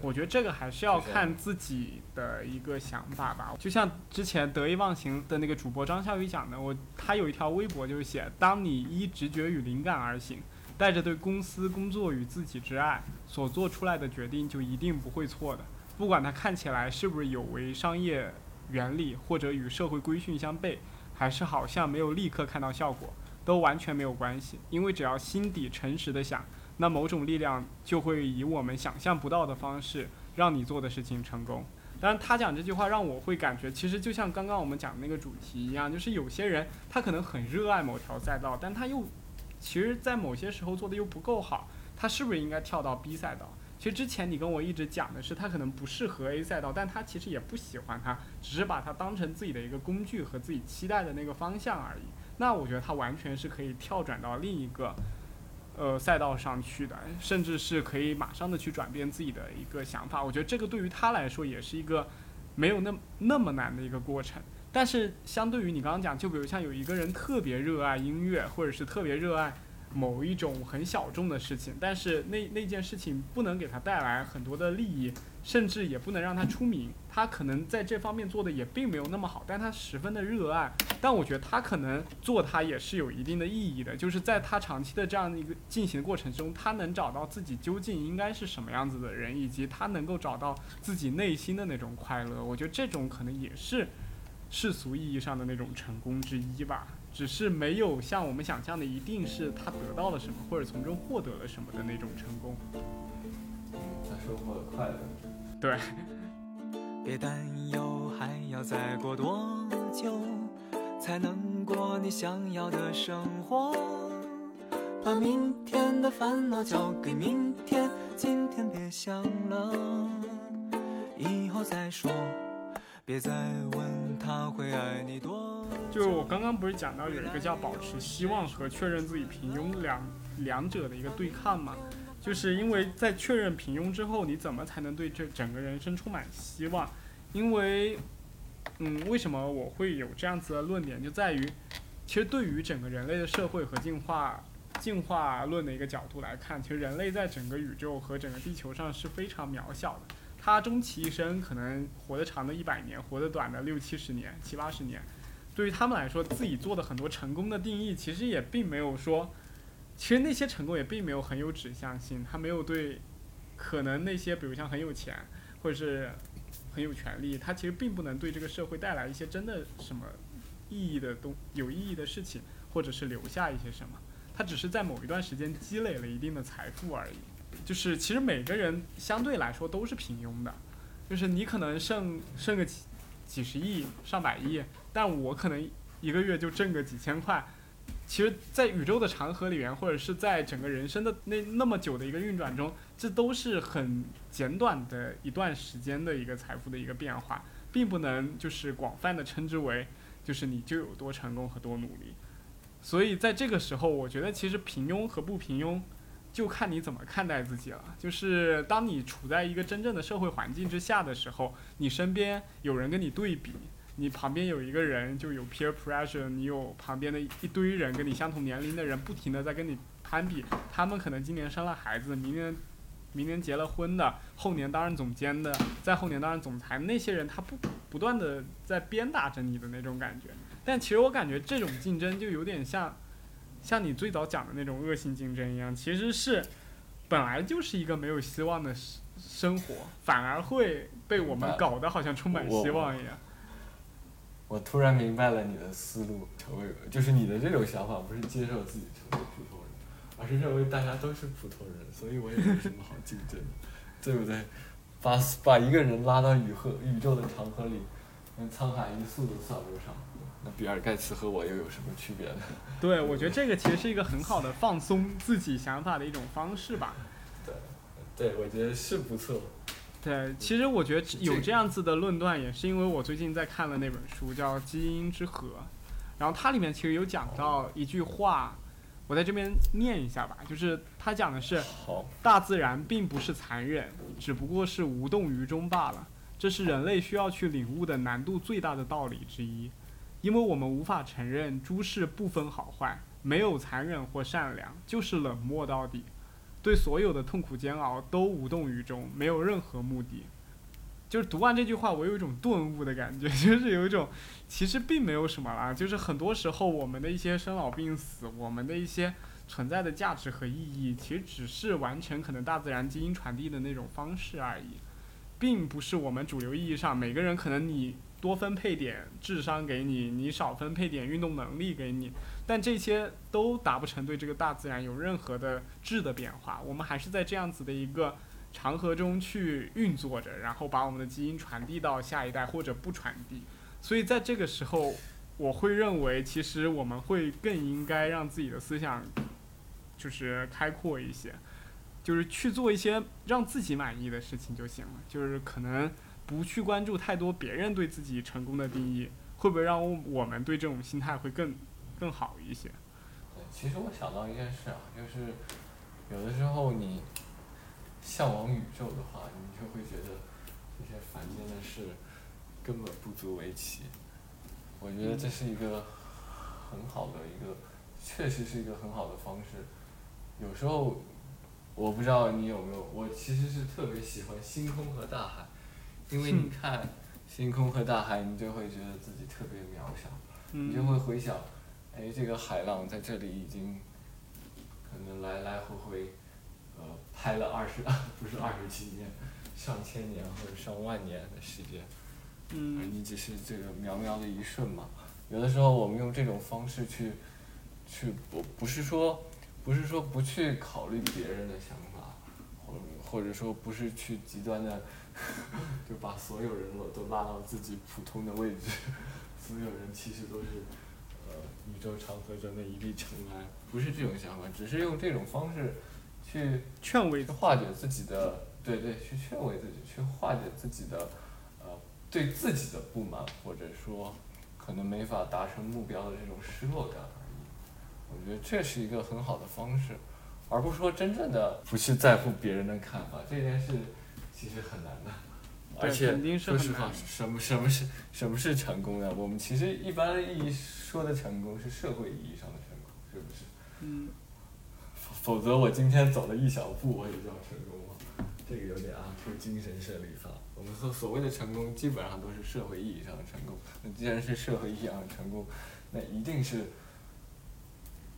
我觉得这个还是要看自己的一个想法吧。就像之前得意忘形的那个主播张笑宇讲的，我他有一条微博就是写：当你依直觉与灵感而行，带着对公司工作与自己之爱，所做出来的决定就一定不会错的。不管它看起来是不是有违商业原理，或者与社会规训相悖，还是好像没有立刻看到效果，都完全没有关系。因为只要心底诚实的想。那某种力量就会以我们想象不到的方式让你做的事情成功。当然，他讲这句话让我会感觉，其实就像刚刚我们讲的那个主题一样，就是有些人他可能很热爱某条赛道，但他又其实，在某些时候做的又不够好，他是不是应该跳到 B 赛道？其实之前你跟我一直讲的是，他可能不适合 A 赛道，但他其实也不喜欢它，只是把它当成自己的一个工具和自己期待的那个方向而已。那我觉得他完全是可以跳转到另一个。呃，赛道上去的，甚至是可以马上的去转变自己的一个想法。我觉得这个对于他来说也是一个没有那那么难的一个过程。但是相对于你刚刚讲，就比如像有一个人特别热爱音乐，或者是特别热爱某一种很小众的事情，但是那那件事情不能给他带来很多的利益，甚至也不能让他出名。他可能在这方面做的也并没有那么好，但他十分的热爱。但我觉得他可能做它也是有一定的意义的，就是在他长期的这样的一个进行过程中，他能找到自己究竟应该是什么样子的人，以及他能够找到自己内心的那种快乐。我觉得这种可能也是世俗意义上的那种成功之一吧，只是没有像我们想象的一定是他得到了什么，或者从中获得了什么的那种成功。嗯他收获了快乐。对，别担忧，还要再过多久才能过你想要的生活？把明天的烦恼交给明天，今天别想了，以后再说。别再问他会爱你多久。就我刚刚不是讲到有一个叫保持希望和确认自己平庸两两者的一个对抗嘛？就是因为在确认平庸之后，你怎么才能对这整个人生充满希望？因为，嗯，为什么我会有这样子的论点，就在于，其实对于整个人类的社会和进化进化论的一个角度来看，其实人类在整个宇宙和整个地球上是非常渺小的。他终其一生可能活得长的一百年，活得短的六七十年、七八十年。对于他们来说，自己做的很多成功的定义，其实也并没有说，其实那些成功也并没有很有指向性。他没有对，可能那些比如像很有钱，或者是很有权利，他其实并不能对这个社会带来一些真的什么意义的东有意义的事情，或者是留下一些什么。他只是在某一段时间积累了一定的财富而已。就是其实每个人相对来说都是平庸的，就是你可能剩剩个几几十亿、上百亿，但我可能一个月就挣个几千块。其实，在宇宙的长河里面，或者是在整个人生的那那么久的一个运转中，这都是很简短的一段时间的一个财富的一个变化，并不能就是广泛的称之为，就是你就有多成功和多努力。所以在这个时候，我觉得其实平庸和不平庸，就看你怎么看待自己了。就是当你处在一个真正的社会环境之下的时候，你身边有人跟你对比。你旁边有一个人就有 peer pressure，你有旁边的一堆人跟你相同年龄的人不停的在跟你攀比，他们可能今年生了孩子，明年，明年结了婚的，后年当上总监的，再后年当上总裁，那些人他不不断的在鞭打着你的那种感觉，但其实我感觉这种竞争就有点像，像你最早讲的那种恶性竞争一样，其实是，本来就是一个没有希望的生生活，反而会被我们搞得好像充满希望一样。我突然明白了你的思路，成为就是你的这种想法，不是接受自己成为普通人，而是认为大家都是普通人，所以我也没什么好竞争的，对不对？把把一个人拉到宇河宇宙的长河里，连沧海一粟都算不上，那比尔盖茨和我又有什么区别呢？对，我觉得这个其实是一个很好的放松自己想法的一种方式吧。对，对，我觉得是不错。对，其实我觉得有这样子的论断，也是因为我最近在看了那本书，叫《基因之河》，然后它里面其实有讲到一句话，我在这边念一下吧，就是它讲的是，大自然并不是残忍，只不过是无动于衷罢了，这是人类需要去领悟的难度最大的道理之一，因为我们无法承认诸事不分好坏，没有残忍或善良，就是冷漠到底。对所有的痛苦煎熬都无动于衷，没有任何目的。就是读完这句话，我有一种顿悟的感觉，就是有一种，其实并没有什么啦。就是很多时候，我们的一些生老病死，我们的一些存在的价值和意义，其实只是完成可能大自然基因传递的那种方式而已，并不是我们主流意义上每个人可能你。多分配点智商给你，你少分配点运动能力给你，但这些都达不成对这个大自然有任何的质的变化。我们还是在这样子的一个长河中去运作着，然后把我们的基因传递到下一代或者不传递。所以在这个时候，我会认为，其实我们会更应该让自己的思想就是开阔一些，就是去做一些让自己满意的事情就行了。就是可能。不去关注太多别人对自己成功的定义，会不会让我们对这种心态会更更好一些？对，其实我想到一件事啊，就是有的时候你向往宇宙的话，你就会觉得这些凡间的事根本不足为奇。我觉得这是一个很好的一个，确实是一个很好的方式。有时候我不知道你有没有，我其实是特别喜欢星空和大海。因为你看星空和大海，你就会觉得自己特别渺小，你就会回想，哎，这个海浪在这里已经可能来来回回，呃，拍了二十，不是二十几年，上千年或者上万年的时间，而你只是这个渺渺的一瞬嘛。有的时候我们用这种方式去，去不不是说，不是说不去考虑别人的想法，或或者说不是去极端的。就把所有人都拉到自己普通的位置，所有人其实都是，呃，宇宙长河中的一粒尘埃，不是这种想法，只是用这种方式，去劝慰、化解自己的，对对，去劝慰自己，去化解自己的，呃，对自己的不满，或者说，可能没法达成目标的这种失落感而已。我觉得这是一个很好的方式，而不是说真正的不去在乎别人的看法这件事。其实很难的，而且说实话，什么什么是什么是成功呢？我们其实一般意义说的成功是社会意义上的成功，是不是？嗯。否则我今天走了一小步，我也叫成功吗？这个有点啊，出精神胜利法。我们说所谓的成功，基本上都是社会意义上的成功。那既然是社会意义上的成功，那一定是，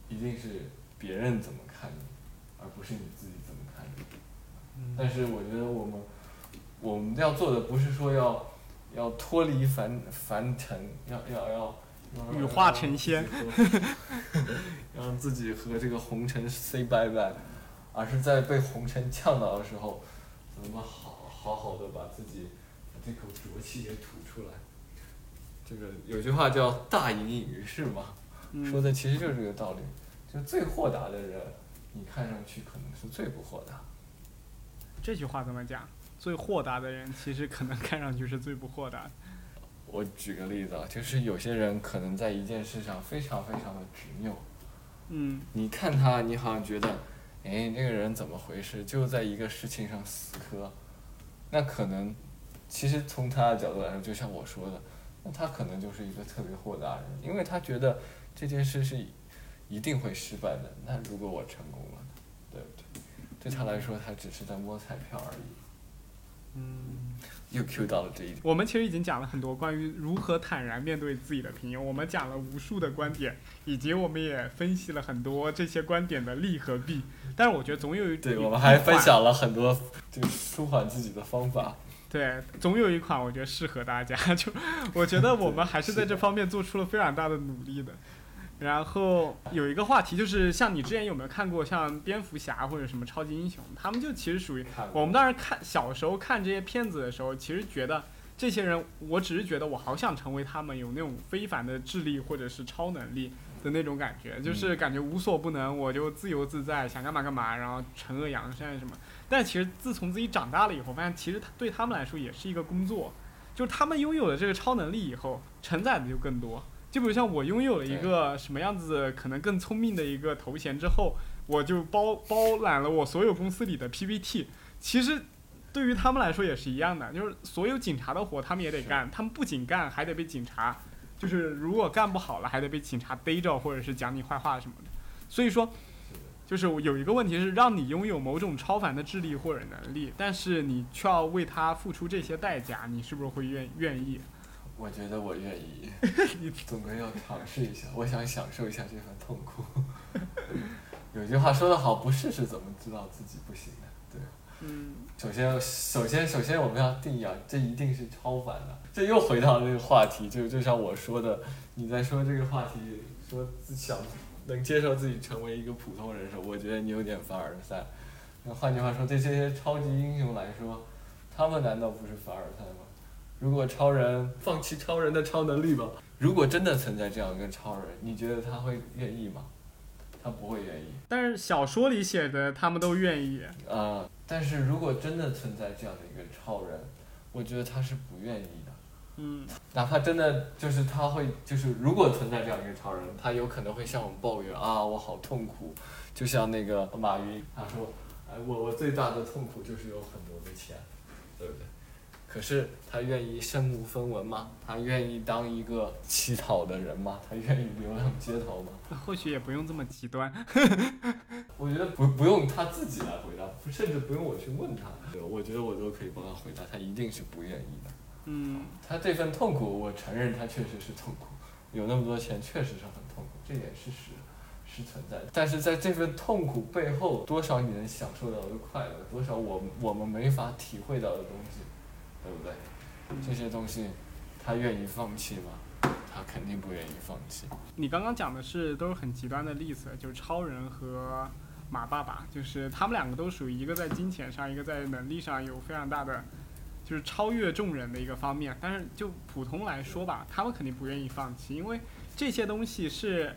一定是别人怎么看你，而不是你自己怎么看你。但是我觉得我们我们要做的不是说要要脱离凡凡尘，要要要羽化成仙，让自己和这个红尘 say bye bye，而是在被红尘呛到的时候，怎么好好好的把自己把这口浊气给吐出来。这个有句话叫“大隐隐于市”嘛，嗯说的其实就是这个道理。就最豁达的人，你看上去可能是最不豁达。这句话怎么讲？最豁达的人，其实可能看上去是最不豁达的。我举个例子啊，就是有些人可能在一件事上非常非常的执拗，嗯你看他，你好像觉得，哎，这个人怎么回事？就在一个事情上死磕，那可能，其实从他的角度来说，就像我说的，那他可能就是一个特别豁达的人，因为他觉得这件事是一定会失败的。那如果我成功了，对不对？对他来说，他只是在摸彩票而已。嗯。又 Q 到了这一点。我们其实已经讲了很多关于如何坦然面对自己的平庸，我们讲了无数的观点，以及我们也分析了很多这些观点的利和弊。但是我觉得总有一对，我们还分享了很多就是舒缓自己的方法。对，总有一款我觉得适合大家。就我觉得我们还是在这方面做出了非常大的努力的。然后有一个话题就是，像你之前有没有看过像蝙蝠侠或者什么超级英雄？他们就其实属于我们当时看小时候看这些片子的时候，其实觉得这些人，我只是觉得我好想成为他们，有那种非凡的智力或者是超能力的那种感觉，就是感觉无所不能，我就自由自在，想干嘛干嘛，然后惩恶扬善什么。但其实自从自己长大了以后，发现其实他对他们来说也是一个工作，就是他们拥有了这个超能力以后，承载的就更多。就比如像我拥有了一个什么样子可能更聪明的一个头衔之后，我就包包揽了我所有公司里的 PPT。其实对于他们来说也是一样的，就是所有警察的活他们也得干，他们不仅干，还得被警察，就是如果干不好了，还得被警察逮着，或者是讲你坏话什么的。所以说，就是有一个问题是让你拥有某种超凡的智力或者能力，但是你却要为他付出这些代价，你是不是会愿愿意？我觉得我愿意，总归要尝试一下。我想享受一下这份痛苦。有句话说得好，不试试怎么知道自己不行呢？对。嗯，首先，首先，首先我们要定义啊，这一定是超凡的。这又回到那个话题，就就像我说的，你在说这个话题，说自想能接受自己成为一个普通人的时候，我觉得你有点凡尔赛。那换句话说，对这些超级英雄来说，他们难道不是凡尔赛吗？如果超人放弃超人的超能力吧，如果真的存在这样一个超人，你觉得他会愿意吗？他不会愿意。但是小说里写的他们都愿意。啊、但是如果真的存在这样的一个超人，我觉得他是不愿意的。嗯，哪怕真的就是他会，就是如果存在这样一个超人，他有可能会向我们抱怨啊，我好痛苦。就像那个马云，他说，哎，我我最大的痛苦就是有很多的钱，对不对？可是他愿意身无分文吗？他愿意当一个乞讨的人吗？他愿意流浪街头吗？那或许也不用这么极端。我觉得不不用他自己来回答，甚至不用我去问他，我觉得我都可以帮他回答，他一定是不愿意的。嗯，他这份痛苦，我承认他确实是痛苦，有那么多钱确实是很痛苦，这点事实是存在的。但是在这份痛苦背后，多少你能享受到的快乐，多少我我们没法体会到的东西，对不对？这些东西，他愿意放弃吗？他肯定不愿意放弃。你刚刚讲的是都是很极端的例子，就是超人和马爸爸，就是他们两个都属于一个在金钱上，一个在能力上有非常大的，就是超越众人的一个方面。但是就普通来说吧，他们肯定不愿意放弃，因为这些东西是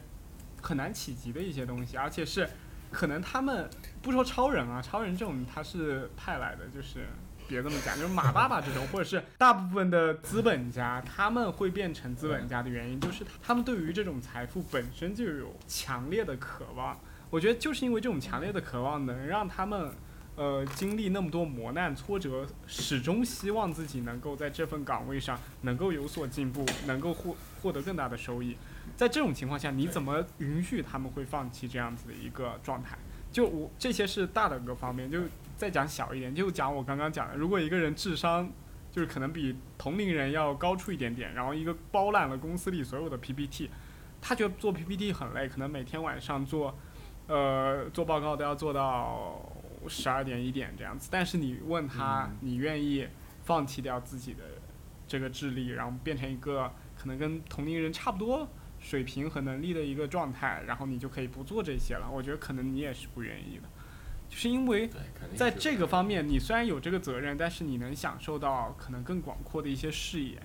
很难企及的一些东西，而且是可能他们不说超人啊，超人这种他是派来的，就是。别这么讲，就是马爸爸这种，或者是大部分的资本家，他们会变成资本家的原因，就是他们对于这种财富本身就有强烈的渴望。我觉得就是因为这种强烈的渴望，能让他们，呃，经历那么多磨难挫折，始终希望自己能够在这份岗位上能够有所进步，能够获获得更大的收益。在这种情况下，你怎么允许他们会放弃这样子的一个状态？就我这些是大的个方面，就再讲小一点，就讲我刚刚讲的，如果一个人智商就是可能比同龄人要高出一点点，然后一个包揽了公司里所有的 PPT，他觉得做 PPT 很累，可能每天晚上做，呃，做报告都要做到十二点一点这样子。但是你问他，嗯你愿意放弃掉自己的这个智力，然后变成一个可能跟同龄人差不多水平和能力的一个状态，然后你就可以不做这些了。我觉得可能你也是不愿意的，就是因为在这个方面，你虽然有这个责任，但是你能享受到可能更广阔的一些视野，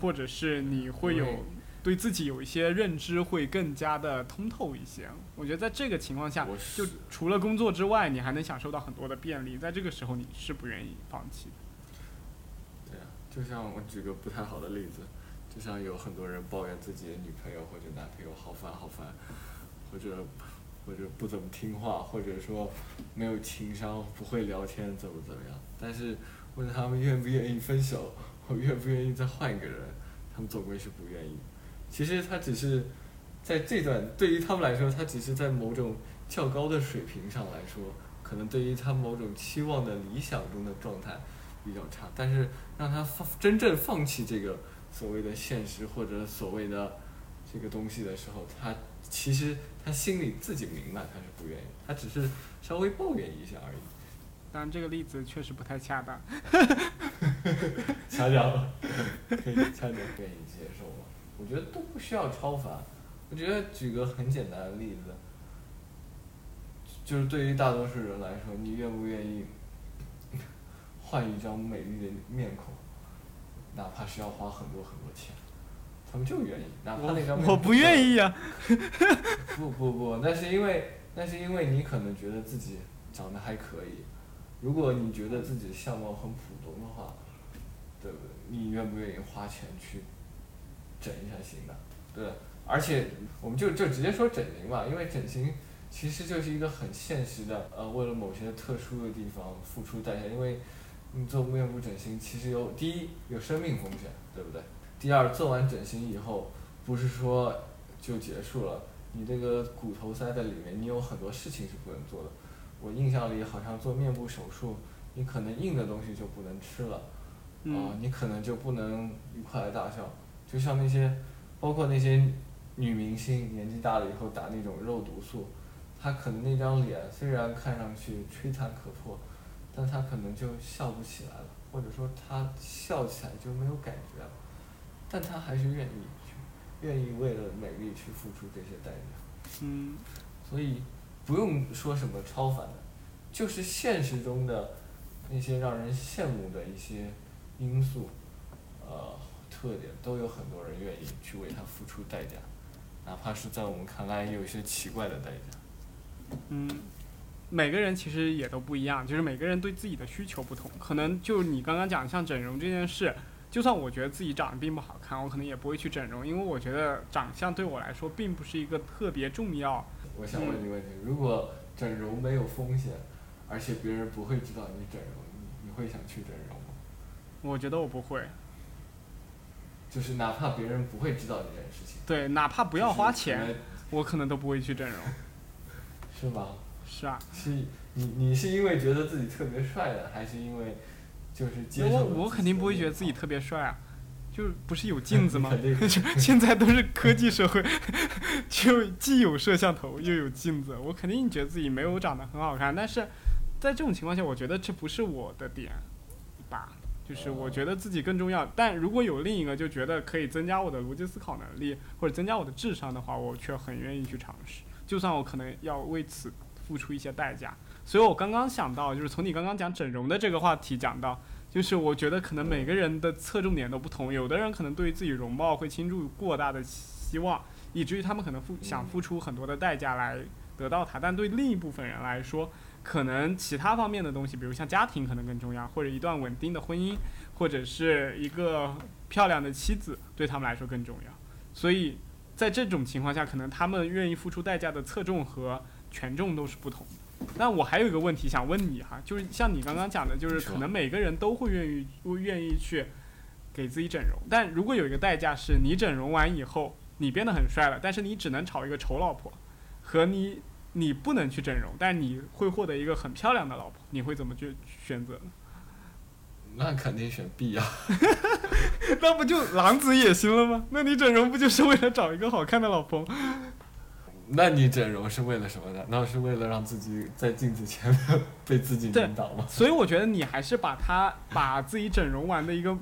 或者是你会有对自己有一些认知会更加的通透一些。我觉得在这个情况下，就除了工作之外，你还能享受到很多的便利，在这个时候你是不愿意放弃的。对啊，就像我举个不太好的例子，就像有很多人抱怨自己的女朋友或者男朋友好烦好烦，或者或者不怎么听话，或者说没有情商，不会聊天，怎么怎么样。但是问他们愿不愿意分手，或愿不愿意再换一个人，他们总归是不愿意。其实他只是在这段对于他们来说，他只是在某种较高的水平上来说，可能对于他某种期望的理想中的状态比较差，但是让他放真正放弃这个所谓的现实或者所谓的这个东西的时候，他其实他心里自己明白他是不愿意，他只是稍微抱怨一下而已。当然，这个例子确实不太恰当。掐掉了，可以掐掉，愿意接受吗？我觉得都不需要超凡。我觉得举个很简单的例子，就是对于大多数人来说，你愿不愿意换一张美丽的面孔，哪怕是要花很多很多钱，他们就愿意，哪怕那张我不愿意 呀、不不不，那是因为那是因为你可能觉得自己长得还可以，如果你觉得自己的相貌很普通的话，对不对？你愿不愿意花钱去整一下型的？对，而且我们就就直接说整形吧，因为整形其实就是一个很现实的，呃，为了某些特殊的地方付出代价，因为你做面部整形其实有第一有生命风险，对不对？第二，做完整形以后，不是说就结束了，你这个骨头塞在里面，你有很多事情是不能做的。我印象里好像做面部手术，你可能硬的东西就不能吃了，啊、嗯你可能就不能愉快的大笑，就像那些，包括那些女明星年纪大了以后打那种肉毒素，她可能那张脸虽然看上去吹弹可破，但她可能就笑不起来了，或者说她笑起来就没有感觉了，但他还是愿意去，愿意为了美丽去付出这些代价。嗯，所以不用说什么超凡的，就是现实中的那些让人羡慕的一些因素，呃，特点，都有很多人愿意去为他付出代价，哪怕是在我们看来有一些奇怪的代价。嗯，每个人其实也都不一样，就是每个人对自己的需求不同。可能就你刚刚讲像整容这件事，就算我觉得自己长得并不好看，我可能也不会去整容，因为我觉得长相对我来说并不是一个特别重要。我想问你问题：如果整容没有风险，而且别人不会知道你整容，你你会想去整容吗？我觉得我不会，就是哪怕别人不会知道这件事情，对，哪怕不要花就是可钱，我可能都不会去整容。是吗？是啊，是你你是因为觉得自己特别帅的，还是因为就是接受我我肯定不会觉得自己特别帅啊，就是不是有镜子吗？现在都是科技社会，就既有摄像头又有镜子，我肯定觉得自己没有长得很好看。但是在这种情况下，我觉得这不是我的点吧，就是我觉得自己更重要。但如果有另一个就觉得可以增加我的逻辑思考能力或者增加我的智商的话，我却很愿意去尝试，就算我可能要为此付出一些代价。所以我刚刚想到，就是从你刚刚讲整容的这个话题讲到。就是我觉得可能每个人的侧重点都不同，有的人可能对于自己容貌会倾注过大的希望，以至于他们可能付想付出很多的代价来得到它。但对另一部分人来说，可能其他方面的东西，比如像家庭可能更重要，或者一段稳定的婚姻，或者是一个漂亮的妻子，对他们来说更重要。所以在这种情况下，可能他们愿意付出代价的侧重和权重都是不同的。那我还有一个问题想问你哈，就是像你刚刚讲的，就是可能每个人都会愿意会愿意去给自己整容，但如果有一个代价是你整容完以后你变得很帅了，但是你只能找一个丑老婆，和你你不能去整容，但你会获得一个很漂亮的老婆，你会怎么去选择呢？那肯定选 B 啊。那不就狼子野心了吗？那你整容不就是为了找一个好看的老婆吗？那你整容是为了什么呢？那是为了让自己在镜子前面被自己引导吗？所以我觉得你还是把他把自己整容完的一个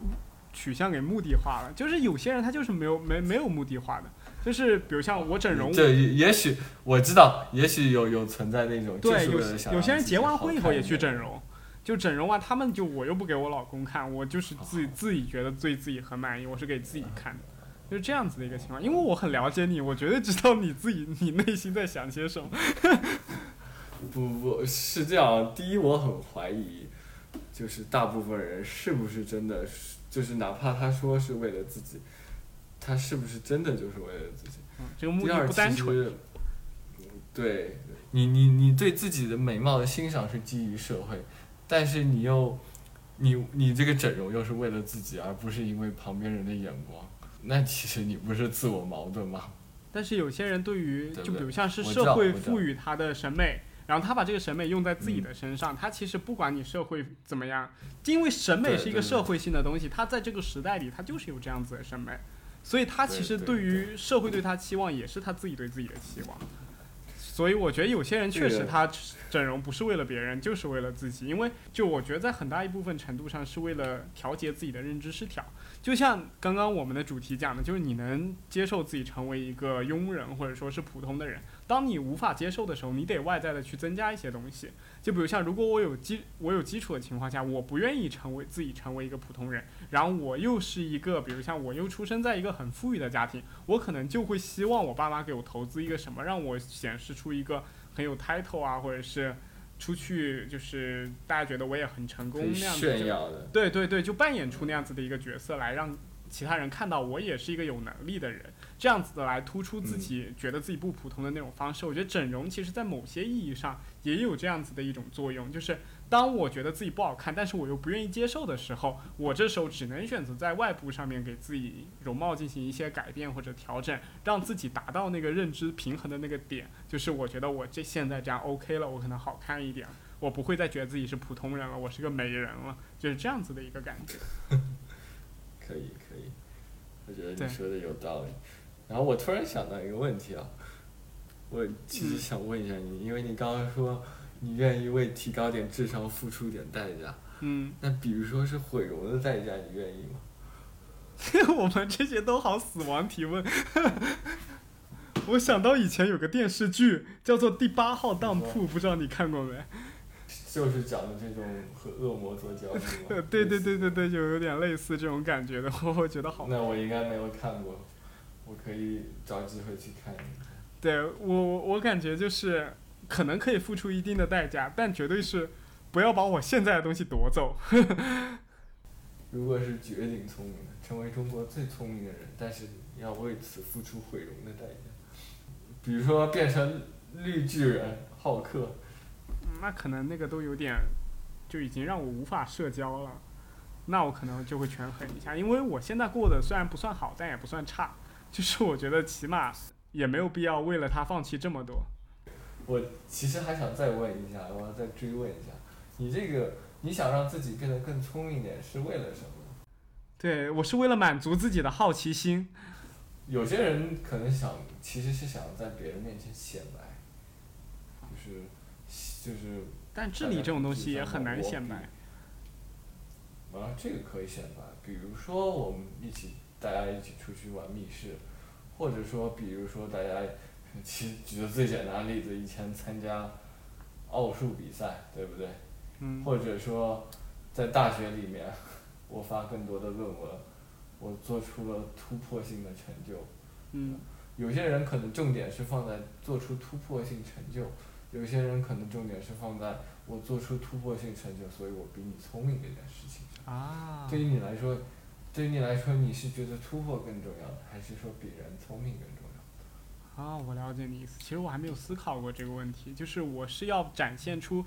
取向给目的化了。就是有些人他就是没有没没有目的化的，就是比如像我整容，对也也许我知道，也许有有存在那种，对，就是有些人结完婚以后也去整容，就整容完，他们就我又不给我老公看，我就是自己哦自己觉得对自己很满意，我是给自己看的，就是这样子的一个情况。因为我很了解你，我绝对知道你自己你内心在想些什么。不不是这样。第一，我很怀疑，就是大部分人是不是真的是，就是哪怕他说是为了自己，他是不是真的就是为了自己？嗯，这个目的，不单纯。其实，对你你你对自己的美貌的欣赏是基于社会，但是你又，你你这个整容又是为了自己，而不是因为旁边人的眼光，那其实你不是自我矛盾吗？但是有些人对于，就比如像是社会赋予他的审美，然后他把这个审美用在自己嗯的身上，他其实不管你社会怎么样，因为审美是一个社会性的东西，他在这个时代里他就是有这样子的审美，所以他其实对于社会对他期望也是他自己对自己的期望。所以我觉得有些人确实他整容不是为了别人，就是为了自己，因为就我觉得在很大一部分程度上是为了调节自己的认知失调。就像刚刚我们的主题讲的，就是你能接受自己成为一个庸人或者说是普通的人。当你无法接受的时候，你得外在的去增加一些东西。就比如像如果我有基我有基础的情况下，我不愿意成为自己成为一个普通人，然后我又是一个，比如像我又出生在一个很富裕的家庭，我可能就会希望我爸妈给我投资一个什么，让我显示出一个很有 title 啊，或者是出去就是大家觉得我也很成功那样子炫耀的。对对对，就扮演出那样子的一个角色来，让其他人看到我也是一个有能力的人，这样子的来突出自己，觉得自己不普通的那种方式。我觉得整容其实在某些意义上也有这样子的一种作用，就是当我觉得自己不好看，但是我又不愿意接受的时候，我这时候只能选择在外部上面给自己容貌进行一些改变或者调整，让自己达到那个认知平衡的那个点。就是我觉得我这现在这样 OK 了，我可能好看一点，我不会再觉得自己是普通人了，我是个美人了，就是这样子的一个感觉。可以可以，我觉得对你说的有道理。然后我突然想到一个问题啊，我其实嗯想问一下你，因为你刚刚说你愿意为提高点智商付出点代价，嗯，那比如说是毁容的代价，你愿意吗？我们这些都好死亡提问。我想到以前有个电视剧叫做《第八号当铺》，不知道你看过没？就是讲的这种和恶魔做交易呃，？对对对对对，就有点类似这种感觉的，我觉得好。那我应该没有看过，我可以找机会去看一看。对我我我感觉就是可能可以付出一定的代价，但绝对是不要把我现在的东西夺走。如果是绝顶聪明的，成为中国最聪明的人，但是要为此付出毁容的代价，比如说变成绿巨人浩克，嗯那可能那个都有点，就已经让我无法社交了。那我可能就会权衡一下，因为我现在过得虽然不算好，但也不算差，就是我觉得起码也没有必要为了他放弃这么多。我其实还想再问一下，我要再追问一下，你这个你想让自己变得更聪明一点，是为了什么？对我是为了满足自己的好奇心。有些人可能想，其实是想在别人面前显摆，就是就是但智力这种东西也很难显摆。啊，这个可以显摆，比如说我们一起大家一起出去玩密室，或者说比如说大家，其实举个最简单的例子，以前参加奥数比赛，对不对？嗯，或者说在大学里面，我发更多的论文，我做出了突破性的成就。嗯，有些人可能重点是放在做出突破性成就，有些人可能重点是放在我做出突破性成就，所以我比你聪明这件事情上。啊，对于你来说，对于你来说，你是觉得突破更重要的，还是说比人聪明更重要？啊，我了解你意思。其实我还没有思考过这个问题，就是我是要展现出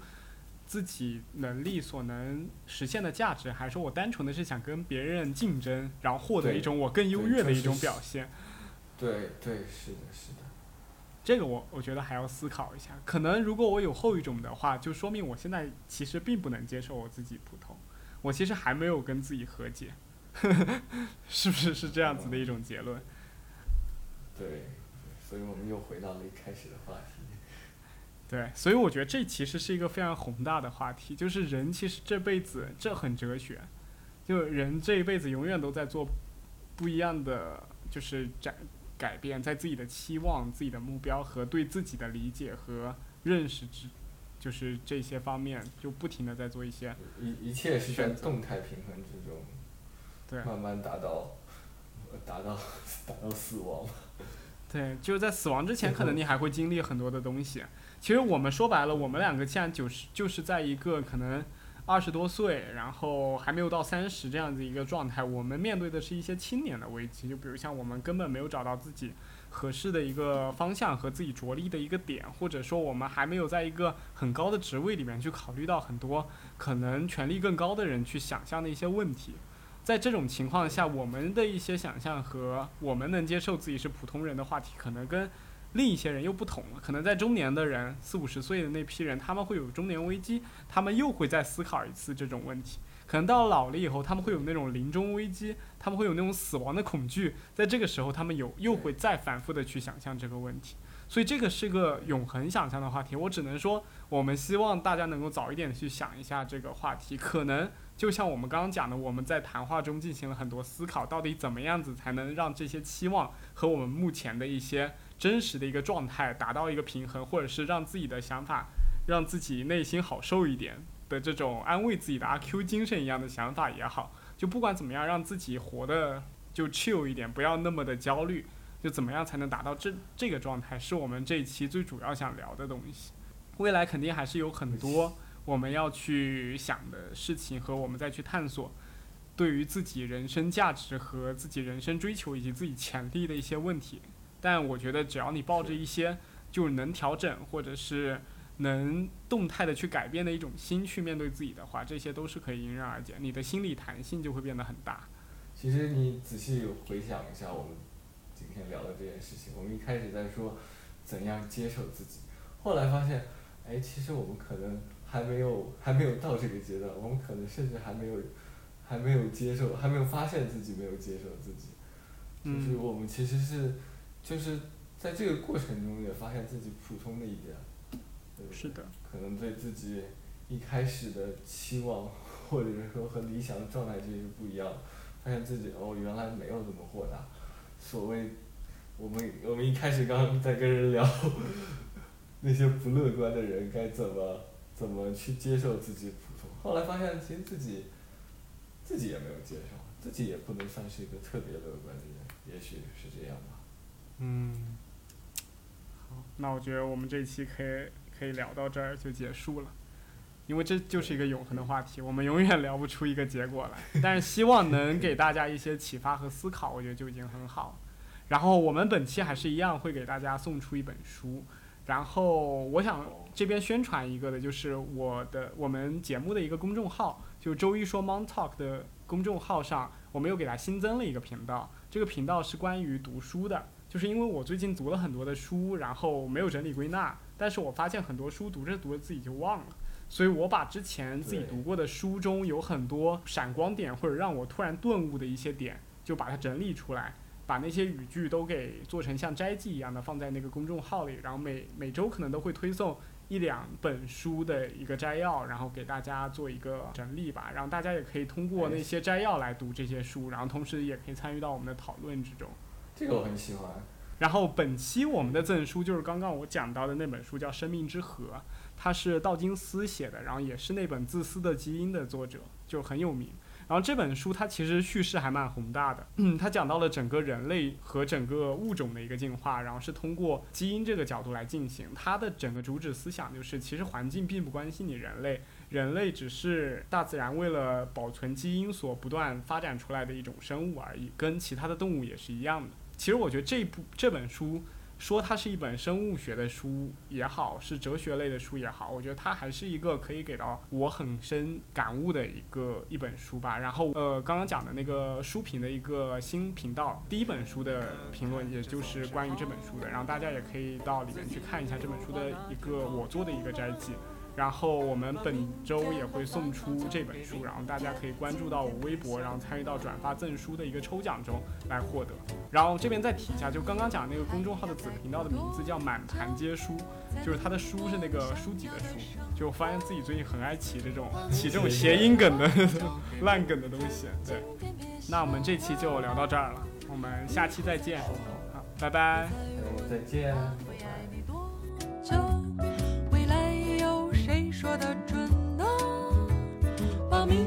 自己能力所能实现的价值，还是说我单纯的是想跟别人竞争，然后获得一种我更优越的一种表现？对对，是的，是的。这个我我觉得还要思考一下。可能如果我有后一种的话，就说明我现在其实并不能接受我自己普通，我其实还没有跟自己和解，是不是是这样子的一种结论？对，所以我们又回到了一开始的话题。对，所以我觉得这其实是一个非常宏大的话题，就是人其实这辈子这很哲学，就人这一辈子永远都在做不一样的，就是展改变，在自己的期望、自己的目标和对自己的理解和认识之，就是这些方面，就不停的在做一些一一切是在动态平衡之中，对慢慢达到，达到达到死亡。对，就是在死亡之前，可能你还会经历很多的东西。其实我们说白了，我们两个现在就是就是在一个可能二十多岁，然后还没有到三十这样子一个状态。我们面对的是一些青年的危机，就比如像我们根本没有找到自己合适的一个方向和自己着力的一个点，或者说我们还没有在一个很高的职位里面去考虑到很多可能权力更高的人去想象的一些问题。在这种情况下，我们的一些想象和我们能接受自己是普通人的话题，可能跟另一些人又不同了。可能在中年的人，四五十岁的那批人，他们会有中年危机，他们又会再思考一次这种问题。可能到老了以后，他们会有那种临终危机，他们会有那种死亡的恐惧，在这个时候，他们有又会再反复的去想象这个问题。所以这个是个永恒想象的话题。我只能说，我们希望大家能够早一点去想一下这个话题，可能。就像我们刚刚讲的，我们在谈话中进行了很多思考，到底怎么样子才能让这些期望和我们目前的一些真实的一个状态达到一个平衡，或者是让自己的想法，让自己内心好受一点的这种安慰自己的阿 Q 精神一样的想法也好，就不管怎么样，让自己活的就 chill 一点，不要那么的焦虑，就怎么样才能达到这这个状态，是我们这一期最主要想聊的东西。未来肯定还是有很多。我们要去想的事情和我们再去探索，对于自己人生价值和自己人生追求以及自己潜力的一些问题，但我觉得只要你抱着一些就是能调整或者是能动态的去改变的一种心去面对自己的话，这些都是可以迎刃而解，你的心理弹性就会变得很大。其实你仔细回想一下，我们今天聊的这件事情，我们一开始在说怎样接受自己，后来发现，哎，其实我们可能。还没有还没有到这个阶段，我们可能甚至还没有还没有接受，还没有发现自己没有接受自己，就是我们其实是就是在这个过程中也发现自己普通的一点，是的，可能对自己一开始的期望或者是说和理想的状态其实是不一样，发现自己哦原来没有这么豁达，所谓我们我们一开始刚刚在跟人聊 那些不乐观的人该怎么。怎么去接受自己普通？后来发现，其实自己自己也没有接受，自己也不能算是一个特别乐观的人，也许是这样吧。嗯，好，那我觉得我们这期可以可以聊到这儿就结束了，因为这就是一个永恒的话题，我们永远聊不出一个结果来。但是希望能给大家一些启发和思考，我觉得就已经很好。然后我们本期还是一样会给大家送出一本书。然后我想这边宣传一个的，就是我的我们节目的一个公众号，就周一说 Mon Talk 的公众号上，我们又给它新增了一个频道。这个频道是关于读书的，就是因为我最近读了很多的书，然后没有整理归纳，但是我发现很多书读着读着自己就忘了，所以我把之前自己读过的书中有很多闪光点或者让我突然顿悟的一些点，就把它整理出来。把那些语句都给做成像摘记一样的放在那个公众号里，然后每每周可能都会推送一两本书的一个摘要，然后给大家做一个整理吧，然后大家也可以通过那些摘要来读这些书，然后同时也可以参与到我们的讨论之中。这个我很喜欢。然后本期我们的赠书就是刚刚我讲到的那本书，叫《生命之河》，它是道金斯写的，然后也是那本《自私的基因》的作者，就很有名。然后这本书它其实叙事还蛮宏大的，它讲到了整个人类和整个物种的一个进化，然后是通过基因这个角度来进行。它的整个主旨思想就是，其实环境并不关心你人类，人类只是大自然为了保存基因所不断发展出来的一种生物而已，跟其他的动物也是一样的。其实我觉得这部这本书。说它是一本生物学的书也好，是哲学类的书也好，我觉得它还是一个可以给到我很深感悟的一个一本书吧。然后，呃，刚刚讲的那个书评的一个新频道，第一本书的评论，也就是关于这本书的，然后大家也可以到里面去看一下这本书的一个我做的一个摘记。然后我们本周也会送出这本书，然后大家可以关注到我微博，然后参与到转发赠书的一个抽奖中来获得。然后这边再提一下，就刚刚讲那个公众号的子频道的名字叫满盘皆书，就是他的书是那个书籍的书。就发现自己最近很爱起这种起这种谐音梗的烂梗的东西。对，那我们这期就聊到这儿了，我们下期再见。好。拜拜。再见。的准呢把明